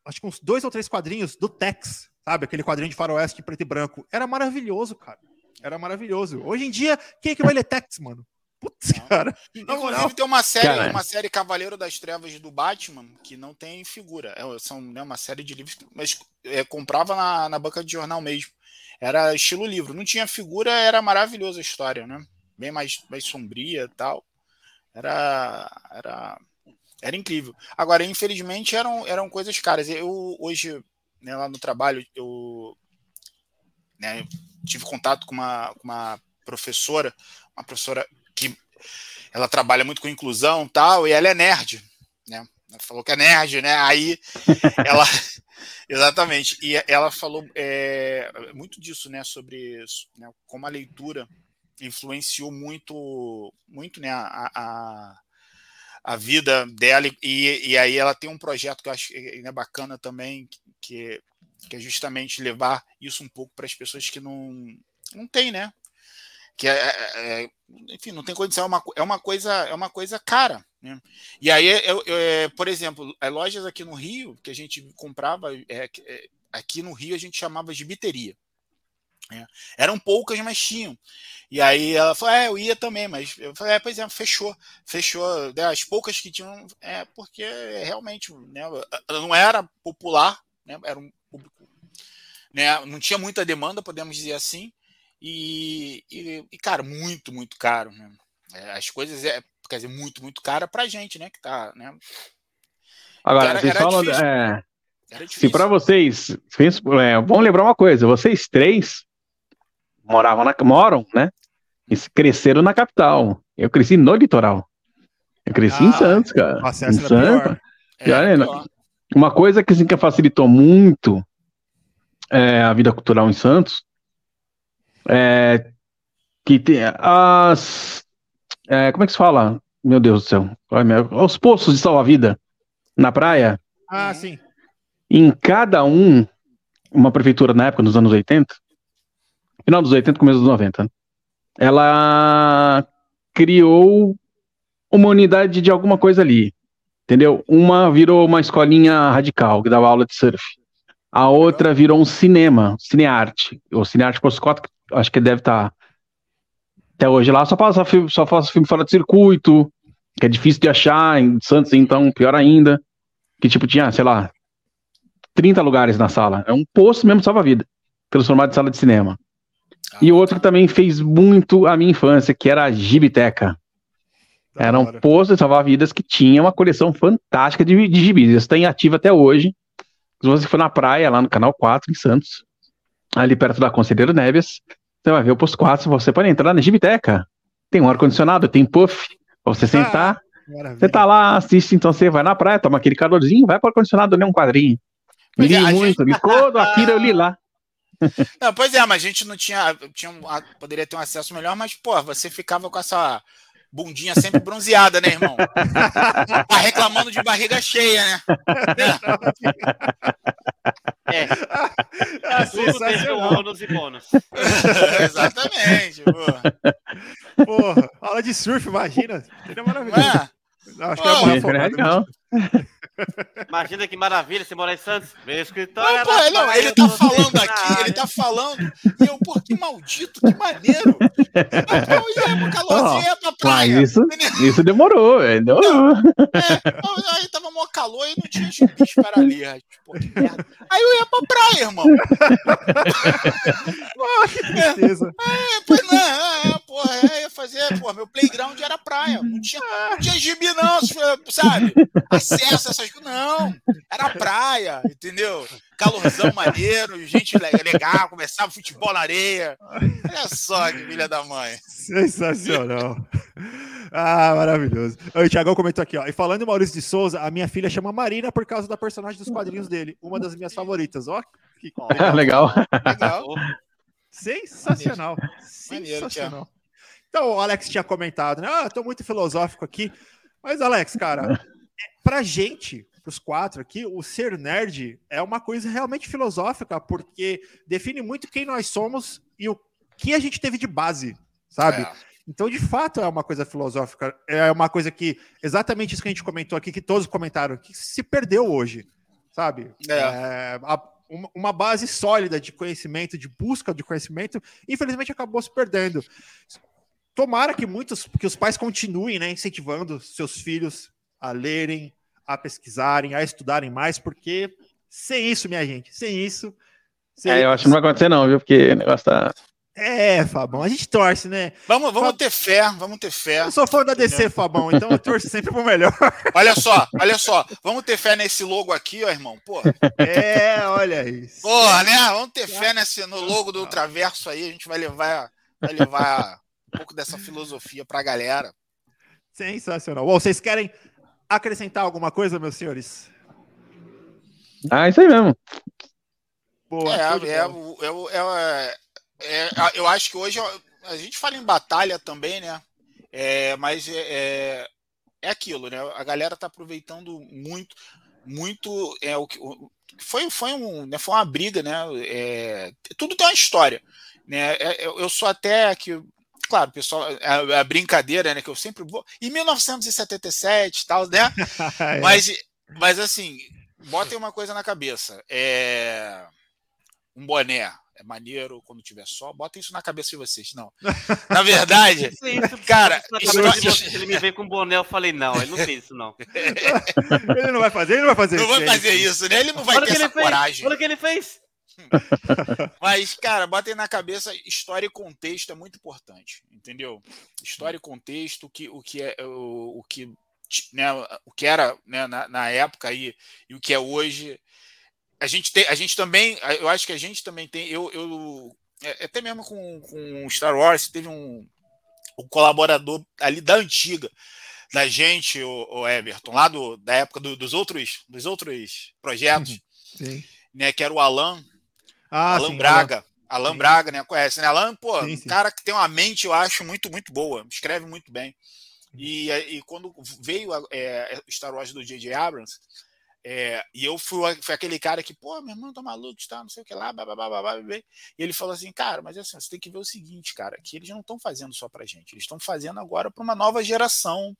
S1: acho que uns dois ou três quadrinhos do Tex, sabe? Aquele quadrinho de faroeste em preto e branco. Era maravilhoso, cara. Era maravilhoso. Hoje em dia, quem é que vai ler Tex, mano?
S3: Putz, cara. Inclusive tem uma série, cara. uma série Cavaleiro das Trevas do Batman que não tem figura. É, são né, uma série de livros, mas é, comprava na, na banca de jornal mesmo. Era estilo livro. Não tinha figura, era maravilhosa a história, né? Bem mais, mais sombria e tal. Era, era, era incrível. Agora, infelizmente, eram, eram coisas caras. Eu hoje, né, lá no trabalho, eu né, tive contato com uma, com uma professora, uma professora ela trabalha muito com inclusão tal, e ela é nerd, né? Ela falou que é nerd, né? Aí (laughs) ela. Exatamente. E ela falou é, muito disso, né? Sobre né, como a leitura influenciou muito, muito né, a, a, a vida dela. E, e aí ela tem um projeto que eu acho que é bacana também, que, que é justamente levar isso um pouco para as pessoas que não, não têm, né? Que é, é, é, enfim, não tem condição, é uma, é uma coisa, é uma coisa cara. Né? E aí, eu, eu, é, por exemplo, as lojas aqui no Rio, que a gente comprava, é, é, aqui no Rio a gente chamava de biteria. Eram poucas, mas tinham. E aí ela falou, é, eu ia também, mas eu falei, é, pois é, fechou, fechou. Né, as poucas que tinham, é porque realmente né, não era popular, né, era um público, né, não tinha muita demanda, podemos dizer assim, e, e, e, cara, muito, muito caro. Né? É, as coisas é, quer dizer, muito, muito cara pra gente, né? Que tá, né?
S4: Agora, era, vocês era falam. É, se para vocês. É, vamos lembrar uma coisa: vocês três moravam na, moram, né? E cresceram na capital. Eu cresci no litoral. Eu cresci ah, em Santos, cara. Em Santos. É, é, uma coisa que, assim, que facilitou muito é, a vida cultural em Santos é, que tem as. É, como é que se fala? Meu Deus do céu. Os poços de salva-vida na praia.
S1: Ah, sim.
S4: Em cada um, uma prefeitura na época, nos anos 80, final dos 80, começo dos 90, ela criou uma unidade de alguma coisa ali. Entendeu? Uma virou uma escolinha radical, que dava aula de surf. A outra virou um cinema, cinearte. O cinearte Postcott, acho que deve estar tá até hoje lá, só passa filme, só faço filme fora de circuito, que é difícil de achar, em Santos, então, pior ainda. Que tipo, tinha, sei lá, 30 lugares na sala. É um posto mesmo salva-vida, transformado em sala de cinema. Ah, e outro que também fez muito a minha infância, que era a Gibiteca. Era um posto de salva-vidas que tinha uma coleção fantástica de, de gibis. Isso está em ativa até hoje. Se você for na praia, lá no Canal 4, em Santos, ali perto da Conselheiro Neves, você vai ver o posto 4, você pode entrar na Gibiteca. Tem um ar-condicionado, tem puff, pra você sentar. Ah, você tá lá, assiste, então você vai na praia, toma aquele calorzinho, vai pro ar-condicionado, ler um quadrinho. Li é, muito, gente... li (laughs) todo Akira, eu li lá.
S3: Não, pois é, mas a gente não tinha, tinha poderia ter um acesso melhor, mas, pô, você ficava com essa bundinha sempre bronzeada, né, irmão? (laughs) Tá reclamando de barriga cheia, né?
S2: É. é Tudo tem ônus e bônus. (laughs)
S3: Exatamente, pô.
S1: Porra, aula de surf, imagina. Seria maravilhoso. É?
S3: Acho que é, é legal.
S2: Imagina que maravilha você morar em Santos. Meu escritório.
S3: Não, pô,
S2: era
S3: não,
S2: praia,
S3: ele tá falando aqui, ele tá falando. E eu, pô, que maldito, que maneiro. Eu ia pro calorzinho, ia pra praia.
S4: isso, isso demorou, velho. Demorou.
S3: eu- Aí tava mó calor e não tinha os bichos para ali. Aí, Pô, que merda. Aí eu ia pra praia, irmão.
S1: Ah, (laughs) que tristeza.
S3: É, pois não, é, é, porra, é, ia fazer, porra, meu playground era praia. Não tinha, não tinha gibi, não, sabe? Acesso a essas coisas. Não, era praia, entendeu? Calorzão maneiro, gente le- legal, começava futebol na areia. Olha só que filha da mãe.
S1: Sensacional. Ah, maravilhoso. O Thiagão comentou aqui, ó. E falando em Maurício de Souza, a minha filha chama Marina por causa da personagem dos quadrinhos dele. Uma das minhas favoritas. Ó, que (laughs)
S4: Legal.
S3: Legal.
S1: sensacional.
S3: Maneiro,
S1: Sensacional. Então, o Alex tinha comentado, né? Ah, tô muito filosófico aqui. Mas, Alex, cara, é, (laughs) pra gente, pros quatro aqui, o ser nerd é uma coisa realmente filosófica, porque define muito quem nós somos e o que a gente teve de base, sabe?
S3: É.
S1: Então, de fato, é uma coisa filosófica. É uma coisa que, exatamente isso que a gente comentou aqui, que todos comentaram, que se perdeu hoje, sabe?
S3: É.
S1: É, a- uma, uma base sólida de conhecimento, de busca de conhecimento, infelizmente acabou se perdendo. Tomara que muitos, que os pais continuem, né, incentivando seus filhos a lerem, a pesquisarem, a estudarem mais, porque sem isso, minha gente, sem isso. sem-
S4: É, eu acho que não vai acontecer, não, viu? Porque o negócio tá.
S1: É, Fabão, a gente torce, né?
S3: Vamos, vamos ter fé, vamos ter fé.
S1: Eu sou fã da DC, Fabão, então eu torço sempre pro melhor. (laughs)
S3: Olha só, olha só. Vamos ter fé nesse logo aqui, ó, irmão. Pô,
S1: É, olha isso.
S3: porra, né? Vamos ter fé nesse, no logo do Ultraverso aí. A gente vai levar, vai levar um pouco dessa filosofia pra galera.
S1: Sensacional. Bom, vocês querem acrescentar alguma coisa, meus senhores?
S4: Ah, isso aí mesmo.
S1: Boa.
S3: É, é, o- é, é, é, é, eu acho que hoje a gente fala em batalha também, né? É, mas é, é, é aquilo, né? A galera tá aproveitando muito, muito é o que foi foi um né, foi uma briga, né? É, tudo tem uma história, né? É, eu, eu sou até que Claro, pessoal, a, a brincadeira, né? Que eu sempre vou. Em 1977 e tal, né? (laughs)
S1: É.
S3: Mas, mas assim, botem uma coisa na cabeça. É... Um boné é maneiro quando tiver sol. Botem isso na cabeça de vocês. Não. Na verdade, (laughs)
S2: Isso, isso,
S3: Cara,
S2: você, ele me veio com boné, eu falei, não, ele não fez isso, não. (laughs)
S1: Ele não vai fazer, ele não vai fazer
S3: não
S1: isso.
S3: vai fazer isso, né? Ele não vai
S2: Olha
S3: ter essa
S2: fez,
S3: coragem.
S2: olha o que ele fez. (laughs)
S3: Mas, cara, botem na cabeça, história e contexto é muito importante, entendeu? História e contexto, o que, o que é o, o que, né, o que era né, na, na época aí e o que é hoje. A gente tem, a gente também, eu acho que a gente também tem, eu, eu é, até mesmo com, com Star Wars teve um, um colaborador ali da antiga da gente, o, o Everton, lá do, da época do- dos outros dos outros projetos,
S1: Sim.
S3: né, que era o Alan,
S1: Ah,
S3: Alan
S1: sim,
S3: Braga. Alan
S1: Sim.
S3: Braga, né? Conhece, né? Alan, pô,
S1: Sim,
S3: um
S1: sim.
S3: cara que tem uma mente, eu acho, muito, muito boa. Escreve muito bem. E, e quando veio a, é, Star Wars do J.J. Abrams, é, e eu fui, fui aquele cara que, pô, meu irmão tá maluco, tá, não sei o que lá, blá, blá, blá, blá, blá, blá. e ele falou assim, cara, mas assim, você tem que ver o seguinte, cara, que eles não estão fazendo só pra gente, eles estão fazendo agora para uma nova geração.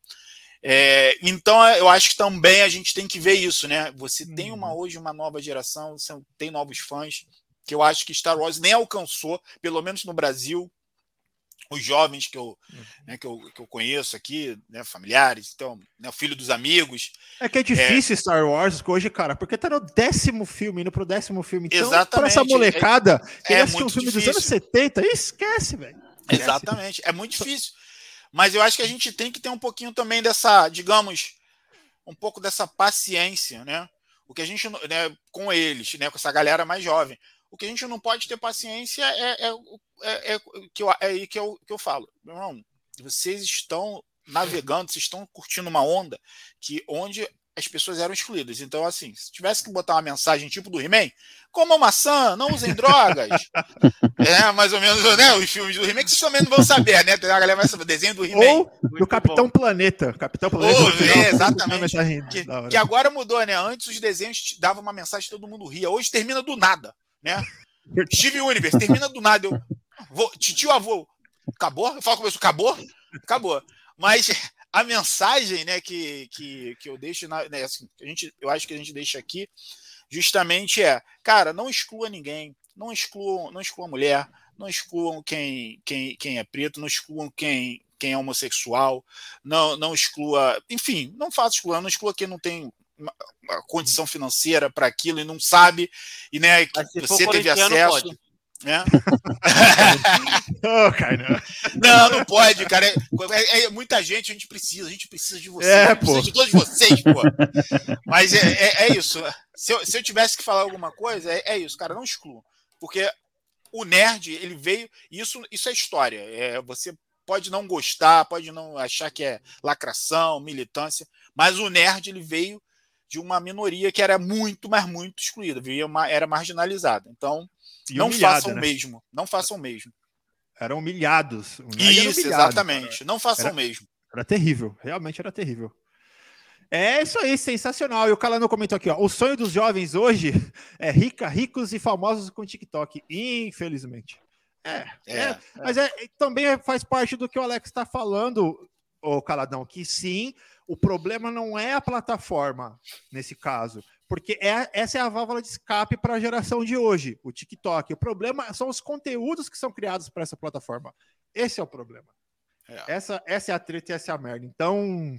S3: É, então, eu acho que também a gente tem que ver isso, né? Você tem uma hoje uma nova geração, você tem novos fãs, que eu acho que Star Wars nem alcançou, pelo menos no Brasil, os jovens que eu, né, que eu, que eu conheço aqui, né, familiares, então, né, o filho dos amigos.
S1: É que é difícil Star Wars hoje, cara, porque tá no décimo filme, indo pro décimo filme. Então, pra
S3: Exatamente.
S1: essa molecada, que
S3: é
S1: assistiu um
S3: muito
S1: filme dos
S3: difícil.
S1: anos 70, esquece, velho.
S3: Exatamente, é muito difícil. Mas eu acho que a gente tem que ter um pouquinho também dessa, digamos, um pouco dessa paciência, né? O que a gente, né, com eles, né, com essa galera mais jovem. O que a gente não pode ter paciência é, é, é, é que eu, é aí que eu, que eu falo. Meu irmão, vocês estão navegando, vocês estão curtindo uma onda que onde as pessoas eram excluídas. Então, assim, se tivesse que botar uma mensagem tipo do He-Man, comam maçã, não usem drogas. (laughs) é, mais ou menos, né? Os filmes do He-Man que vocês também não vão saber, né? Uma galera vai saber, desenho do He-Man.
S1: Ou do
S2: Muito
S1: Capitão
S2: bom.
S1: Planeta. Capitão Planeta. Final,
S3: é, exatamente.
S1: mensagem
S3: Que, que agora mudou, né? Antes os desenhos davam uma mensagem todo mundo ria. Hoje termina do nada, né? Steve Universe termina do nada. Eu, vou, titio avô, acabou? Eu falo com acabou? Acabou. Mas a mensagem né, que, que, que eu deixo, na, né, assim, a gente, eu acho que a gente deixa aqui, justamente é, cara, não exclua ninguém, não excluam, não excluam mulher, não excluam quem, quem, quem é preto, não excluam quem, quem é homossexual, não, não exclua, enfim, não faça excluir, não exclua quem não tem uma, uma condição financeira para aquilo e não sabe, e né, que você teve acesso. Pode. Né? (laughs) oh, cara, não. não, pode, cara. É, é, é, muita gente, a gente precisa, a gente precisa de vocês, é, precisa de todos vocês, pô. (laughs) Mas é, é, é, isso. Se eu, se eu tivesse que falar alguma coisa, é, é isso, cara, não exclua. Porque o nerd, ele veio. Isso, isso é história. É, você pode não gostar, pode não achar que é lacração, militância, mas o nerd ele veio de uma minoria que era muito, mas muito excluída, era marginalizada. Então, e não humilhada, façam o né? mesmo. Não façam o mesmo.
S1: Eram humilhados.
S3: Isso, humilhado, exatamente. Cara. Não façam
S1: o
S3: mesmo.
S1: Era terrível. Realmente era terrível. É isso aí, sensacional. E o Calano comentou aqui, ó. O sonho dos jovens hoje (laughs) é rica, ricos e famosos com TikTok. Infelizmente. É, é, é, mas é, também faz parte do que o Alex está falando, o Caladão, que sim, o problema não é a plataforma nesse caso, porque é, essa é a válvula de escape para a geração de hoje, o TikTok. O problema são os conteúdos que são criados para essa plataforma. Esse é o problema. É. Essa, essa é a treta e essa é a merda. Então,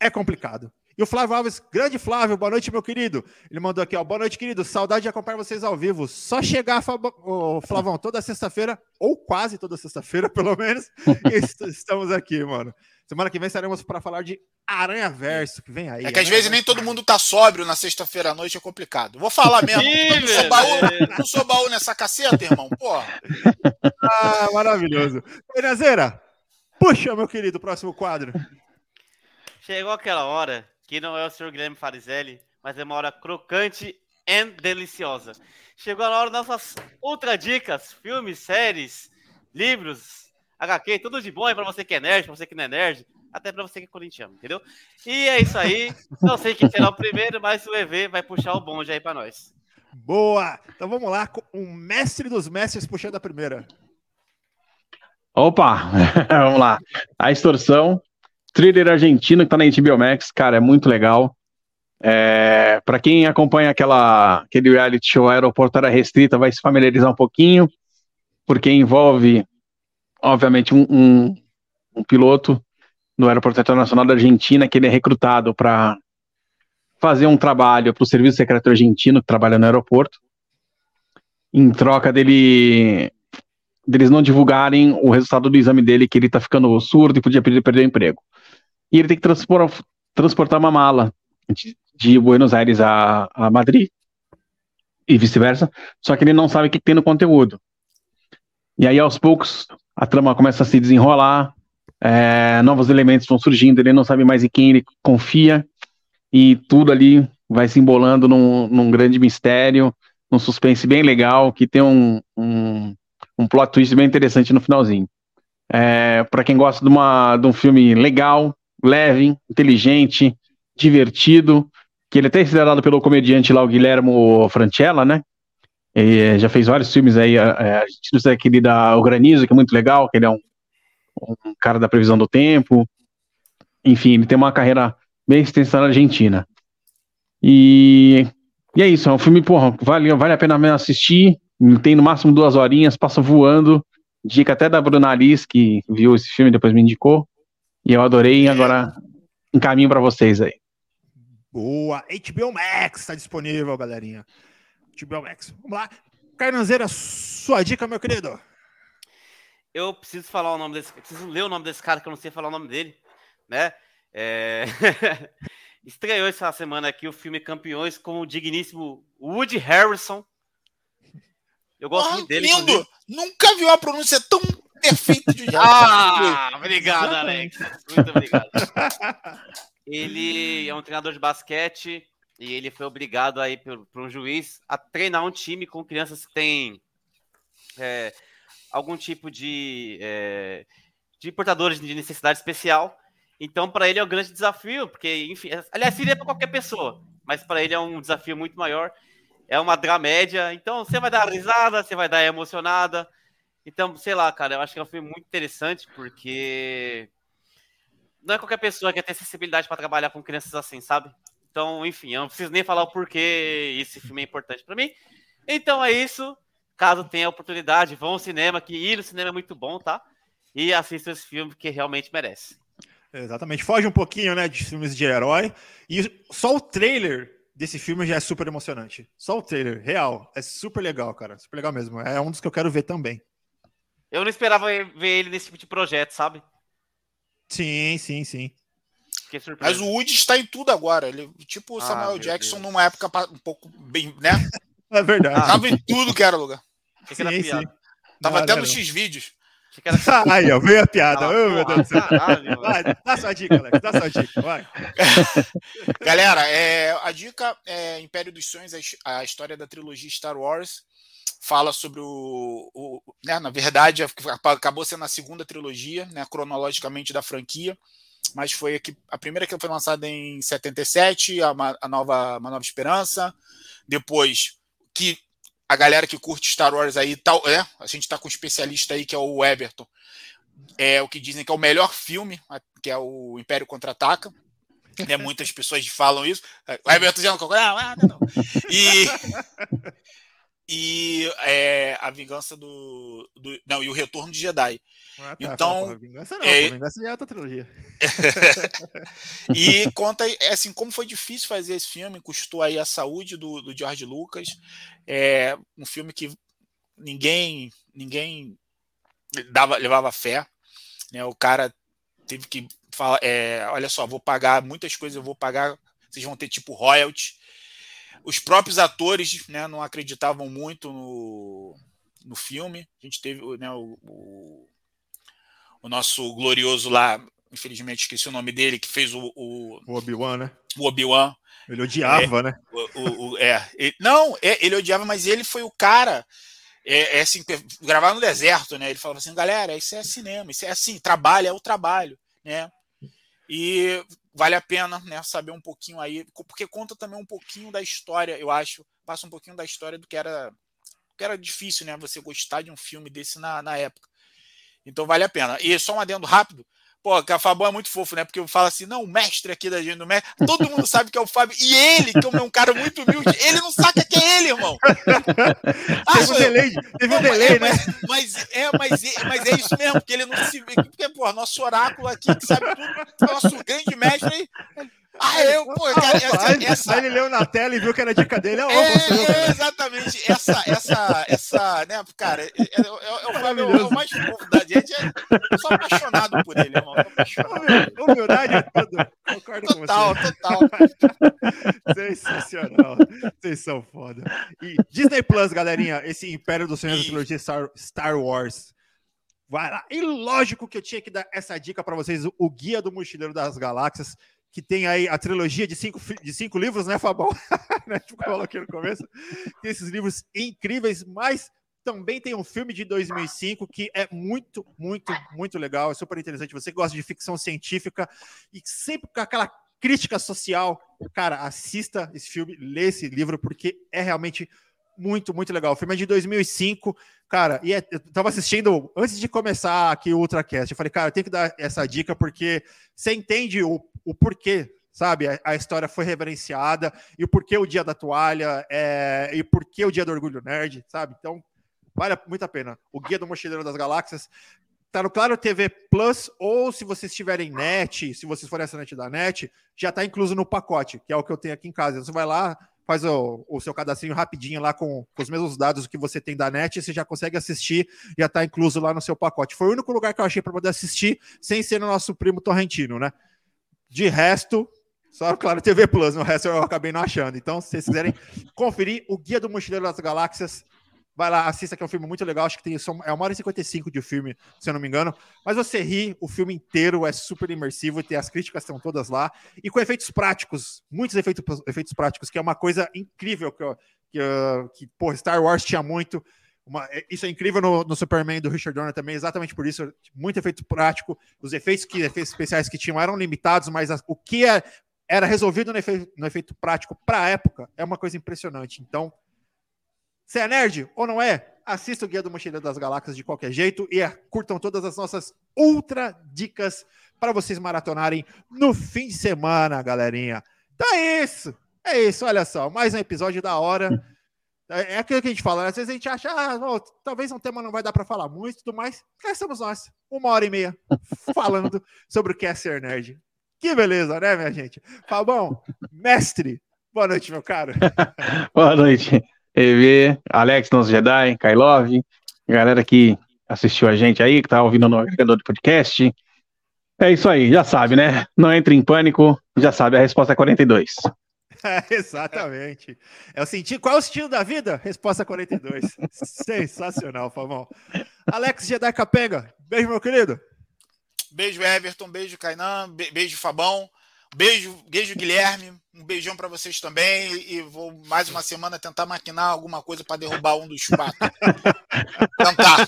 S1: é complicado. E o Flávio Alves, grande Flávio, boa noite, meu querido. Ele mandou aqui, ó, boa noite, querido. Saudade de acompanhar vocês ao vivo. Só chegar, oh, Flavão, toda sexta-feira, ou quase toda sexta-feira, (laughs) pelo menos, (laughs) estamos aqui, mano. Semana que vem estaremos para falar de Aranha Verso, que vem aí.
S3: É que às vezes nem todo mundo tá sóbrio na sexta-feira à noite, é complicado. Vou falar mesmo. não, sou baú, não sou baú nessa caceta, irmão. Porra.
S1: Ah, maravilhoso. Renazeira, puxa, meu querido, próximo quadro.
S2: Chegou aquela hora que não é o Sr. Guilherme Farizelli, mas é uma hora crocante e deliciosa. Chegou a hora das nossas ultra dicas, filmes, séries, livros, HQ, tudo de bom aí pra você que é nerd, pra você que não é nerd, até pra você que é corintiano, entendeu? E é isso aí. Não sei quem será o primeiro, mas o EV vai puxar o bonde aí pra nós.
S1: Boa! Então vamos lá, com o mestre dos mestres puxando a primeira.
S4: Opa! (laughs) vamos lá. A extorsão thriller argentino que tá na HBO Max, cara, é muito legal. É, para quem acompanha aquela, aquele reality show Aeroporto Era Restrita, vai se familiarizar um pouquinho, porque envolve, obviamente, um, um, um piloto do Aeroporto Internacional da Argentina, que ele é recrutado para fazer um trabalho para o Serviço Secreto Argentino, que trabalha no aeroporto, em troca dele deles não divulgarem o resultado do exame dele, que ele está ficando surdo e podia perder o emprego e ele tem que transportar, transportar uma mala de, de Buenos Aires a, a Madrid e vice-versa, só que ele não sabe o que tem no conteúdo. E aí, aos poucos, a trama começa a se desenrolar, é, novos elementos vão surgindo, ele não sabe mais em quem ele confia, e tudo ali vai se embolando num, num grande mistério, um suspense bem legal, que tem um, um, um plot twist bem interessante no finalzinho. É, para quem gosta de, uma, de um filme legal, leve, inteligente, divertido, que ele até é considerado pelo comediante lá, o Guilhermo Francella, né? E eh, já fez vários filmes aí, a, gente tem aquele da O Granizo, que é muito legal, que ele é um, um cara da previsão do tempo. Enfim, ele tem uma carreira bem extensa na Argentina. E, e é isso, é um filme, porra, vale, vale a pena assistir. Tem no máximo duas horinhas, passa voando. Dica até da Bruna Alice, que viu esse filme depois me indicou. E eu adorei, agora encaminho para vocês aí.
S1: Boa! HBO Max está disponível, galerinha. HBO Max. Vamos lá. Carnanzeira, sua dica, meu querido.
S2: Eu preciso falar o nome desse, preciso ler o nome desse cara que eu não sei falar o nome dele, né? É... (laughs) Estreou essa semana aqui o filme Campeões com o digníssimo Woody Harrison.
S3: Eu gosto muito dele. Lindo! Inclusive. Nunca vi uma pronúncia tão perfeito de (laughs)
S2: Ah, obrigado, Alex. Muito obrigado. (laughs) ele é um treinador de basquete e ele foi obrigado aí por, por um juiz a treinar um time com crianças que têm é, algum tipo de, é, de portadores de necessidade especial. Então, para ele é um grande desafio, porque, enfim, aliás, seria para qualquer pessoa, mas para ele é um desafio muito maior. É uma dramédia, então você vai dar risada, você vai dar emocionada, então, sei lá, cara, eu acho que é um filme muito interessante porque não é qualquer pessoa que tem sensibilidade para trabalhar com crianças assim, sabe? Então, enfim, eu não preciso nem falar o porquê esse filme é importante para mim. Então é isso. Caso tenha oportunidade, vão ao cinema, que ir no cinema é muito bom, tá? E assista esse filme que realmente merece.
S1: Exatamente. Foge um pouquinho, né, de filmes de herói. E só o trailer desse filme já é super emocionante. Só o trailer, real. É super legal, cara. Super legal mesmo. É um dos que eu quero ver também.
S2: Eu não esperava ver ele nesse tipo de projeto, sabe?
S1: Sim, sim, sim.
S3: Mas o Woody está em tudo agora. Ele, tipo o ah, Samuel Jackson, Deus. numa época um pouco bem, né? (laughs)
S1: É verdade.
S3: Ah, Tava em tudo que era lugar. Sim, que sim. Tava não, até nos X-Vídeos.
S1: Era... (laughs) Aí, ó, veio a piada. Ah, oh, meu Deus do céu. Caralho, vai, dá sua dica, Alex. Dá sua dica, vai. (laughs)
S3: Galera, é, a dica é Império dos Sonhos, a história da trilogia Star Wars. Fala sobre o. o né, na verdade, acabou sendo a segunda trilogia, né, cronologicamente da franquia mas foi aqui, a primeira que foi lançada em 77, a, a nova Uma Nova Esperança. Depois, que a galera que curte Star Wars aí, tal, é, a gente está com um especialista aí que é o Everton. É o que dizem que é o melhor filme, que é o Império Contra-Ataca. Né, muitas pessoas falam isso. O Everton já não, ah, não, não. E (laughs) e é, a vingança do, do, Não, e o retorno de Jedi. Ah, tá, então. Pô, vingança não, é, vingança é outra trilogia. (laughs) e conta é assim como foi difícil fazer esse filme, custou aí a saúde do, do George Lucas. É um filme que ninguém ninguém dava, levava fé. Né? O cara teve que falar: é, olha só, vou pagar muitas coisas, eu vou pagar, vocês vão ter tipo royalties os próprios atores né, não acreditavam muito no, no filme. A gente teve né, o, o, o, nosso glorioso lá, infelizmente esqueci o nome dele, que fez o. O,
S1: o Obi-Wan, né?
S3: O Obi-Wan.
S1: Ele odiava,
S3: é,
S1: né?
S3: O, o, é, ele, não, é, ele odiava, mas ele foi o cara. É, é assim, gravar no deserto, né? Ele falava assim, galera, isso é cinema, isso é assim, trabalho é o trabalho, né? E vale a pena né, saber um pouquinho aí, porque conta também um pouquinho da história, eu acho, passa um pouquinho da história do que era, que era difícil, né? Você gostar de um filme desse na, na época. Então vale a pena. E só um adendo rápido, Pô, que a Fabão é muito fofo, né? Porque eu falo assim, não, o mestre aqui da gente, do mestre, todo mundo sabe que é o Fábio. E ele, que é um cara muito humilde, ele não saca que é ele, irmão.
S1: Ah, (laughs) teve um delay, teve um delay, é, né?
S3: Mas, mas, é, mas, é, mas é isso mesmo, porque ele não se. Porque, pô, nosso oráculo aqui, que sabe tudo, nosso grande mestre, ele, ah, eu, pô, cara,
S1: essa, essa... Aí ele leu na tela e viu que era dica dele. É,
S3: é, exatamente. Essa, essa, essa, né, cara, é, é, é, é, Fábio, é o mais fofo da gente. Eu sou apaixonado por ele, irmão.
S1: Humildade é tudo. Concordo
S3: total,
S1: com você.
S3: Total,
S1: Sensacional. Vocês são foda. E Disney Plus, galerinha, esse Império dos Sonhos da trilogia Star, Star Wars. Vai lá. E lógico que eu tinha que dar essa dica para vocês, o Guia do Mochileiro das Galáxias que tem aí a trilogia de cinco, de cinco livros, né, Fabão? (laughs) né, tipo, coloquei no começo. Tem esses livros incríveis, mas também tem um filme de 2005 que é muito, muito, muito legal, é super interessante. Você gosta de ficção científica e sempre com aquela crítica social, cara, assista esse filme, lê esse livro, porque é realmente muito, muito legal. O filme é de 2005, cara, e é, eu tava assistindo antes de começar aqui o Ultracast. Eu falei, cara, eu tenho que dar essa dica porque você entende o, o porquê, sabe? A, a história foi reverenciada e o porquê o dia da toalha é, e o porquê o dia do orgulho nerd, sabe? Então, vale muito a pena. O Guia do Mochileiro das Galáxias tá no Claro TV Plus, ou se vocês tiverem net, se vocês forem assinante da net, já tá incluso no pacote, que é o que eu tenho aqui em casa. Você vai lá, faz o, o seu cadastrinho rapidinho lá com, com, os mesmos dados que você tem da net, você já consegue assistir, já está incluso lá no seu pacote. Foi o único lugar que eu achei para poder assistir sem ser no nosso primo Torrentino, né? De resto, só, (laughs) claro, TV Plus, no resto eu acabei não achando. Então, se vocês quiserem conferir o Guia do Mochileiro das Galáxias, Vai lá, assista, que é um filme muito legal. Acho que tem é uma hora e 55 de filme, se eu não me engano. Mas você ri, o filme inteiro é super imersivo tem as críticas estão todas lá. E com efeitos práticos, muitos efeitos, efeitos práticos, que é uma coisa incrível que, que, que pô, Star Wars tinha muito. Uma, é, isso é incrível no, no, Superman do Richard Donner também, exatamente por isso, muito efeito prático. Os efeitos, que, efeitos especiais que tinham eram limitados, mas o que é, era resolvido no efeito, no efeito prático para a época é uma coisa impressionante. Então, você é nerd ou não é? Assista o Guia do Mochileiro das Galáxias de qualquer jeito e curtam todas as nossas ultra dicas para vocês maratonarem no fim de semana, galerinha. Então é isso. É isso, olha só. Mais um episódio da hora. É, é aquilo que a gente fala. Às vezes a gente acha, ah, talvez um tema não vai dar para falar muito e tudo mais. Cá estamos nós, uma hora e meia, falando (laughs) sobre o que é ser nerd. Que beleza, né, minha gente? Fabão, mestre, boa noite, meu caro. (laughs)
S4: boa noite, EV, Alex, nosso Jedi, Kailov, galera que assistiu a gente aí, que tá ouvindo no agregador de podcast. É isso aí, já sabe, né? Não entre em pânico, já sabe, a resposta é 42. (laughs)
S1: É, exatamente. É o sentido. Qual é o sentido da vida? Resposta 42. (laughs) Sensacional, Fabão. Alex Jedi Capenga, beijo, meu querido.
S3: Beijo, Everton. Beijo, Kainan. Beijo, Fabão. Beijo, beijo, Guilherme. Um beijão para vocês também. E vou mais uma semana tentar maquinar alguma coisa para derrubar um dos quatro. Tentar.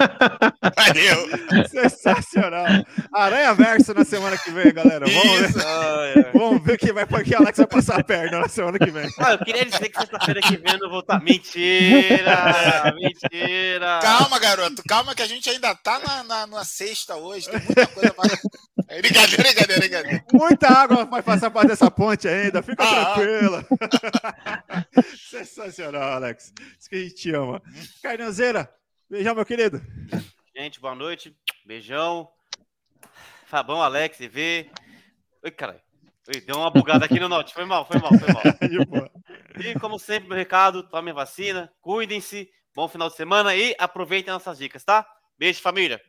S3: (laughs)
S1: Valeu. Sensacional. Aranha Verso na semana que vem, galera. Vamos Isso. ver. Ah, Vamos ver quem vai que Alex vai passar a perna na semana que vem.
S2: Ah, eu queria dizer que sexta-feira que vem eu não vou estar. Mentira! Mentira!
S3: Calma, garoto. Calma que a gente ainda tá na, na, na sexta hoje. Tem muita coisa para. Brincadeira, brincadeira, brincadeira.
S1: Muita água vai passar por dessa ponte ainda, fica ah, tranquila. (laughs) (laughs) Sensacional, Alex. Isso que a gente te ama. Carnanzeira, beijão, meu querido.
S2: Gente, boa noite. Beijão. Fabão, Alex, EV. Oi, caralho. Deu uma bugada aqui no note. Foi mal, foi mal, foi mal. (laughs) e como sempre, meu recado: tomem vacina, cuidem-se, bom final de semana e aproveitem nossas dicas, tá? Beijo, família.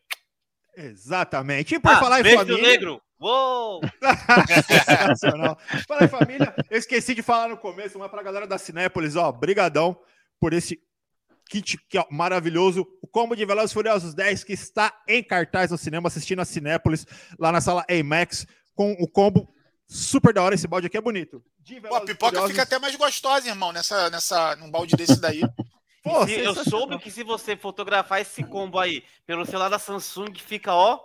S1: Exatamente. E por ah, falar em família.
S2: negro. Uou! (laughs)
S1: Sensacional. Fala em família. Eu esqueci de falar no começo, mas para a galera da Cinépolis, ó, brigadão por esse kit que, ó, maravilhoso. O combo de Velozes Furiosos 10 que está em cartaz no cinema, assistindo a Cinépolis, lá na sala IMAX, com o combo super da hora. Esse balde aqui é bonito.
S3: Pô, a pipoca Furiosos... fica até mais gostosa, irmão, nessa, nessa, num balde desse daí. (laughs)
S2: Pô, eu soube que se você fotografar esse combo aí pelo celular da Samsung, fica, ó.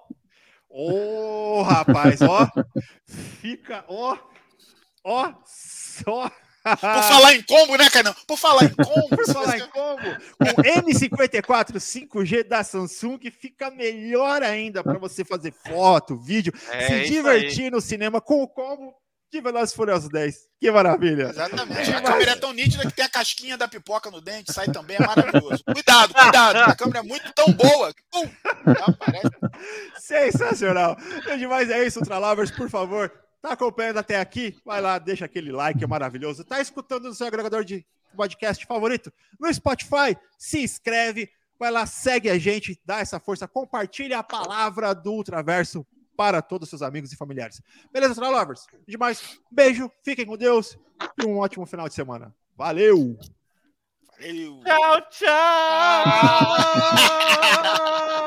S1: Ô, oh, rapaz, ó. Fica, ó. Ó, só.
S3: Por falar em combo, né, Cainão? Por falar em combo.
S1: Por falar em combo, com M54 5G da Samsung fica melhor ainda para você fazer foto, vídeo, é se divertir no cinema com o combo de Velozes Furiosos 10. Que maravilha.
S3: Exatamente. A câmera é tão nítida que tem a casquinha da pipoca no dente, sai também, é maravilhoso. Cuidado, cuidado. A câmera é muito tão boa. Pum,
S1: Sensacional. E demais é isso, Ultralovers, por favor. Tá acompanhando até aqui? Vai lá, deixa aquele like, é maravilhoso. Tá escutando no seu agregador de podcast favorito? No Spotify, se inscreve, vai lá, segue a gente, dá essa força, compartilha a palavra do Ultraverso para todos os seus amigos e familiares. Beleza, Astral Lovers? Demais. Beijo, fiquem com Deus e um ótimo final de semana. Valeu!
S3: Valeu!
S2: Tchau, tchau! (laughs)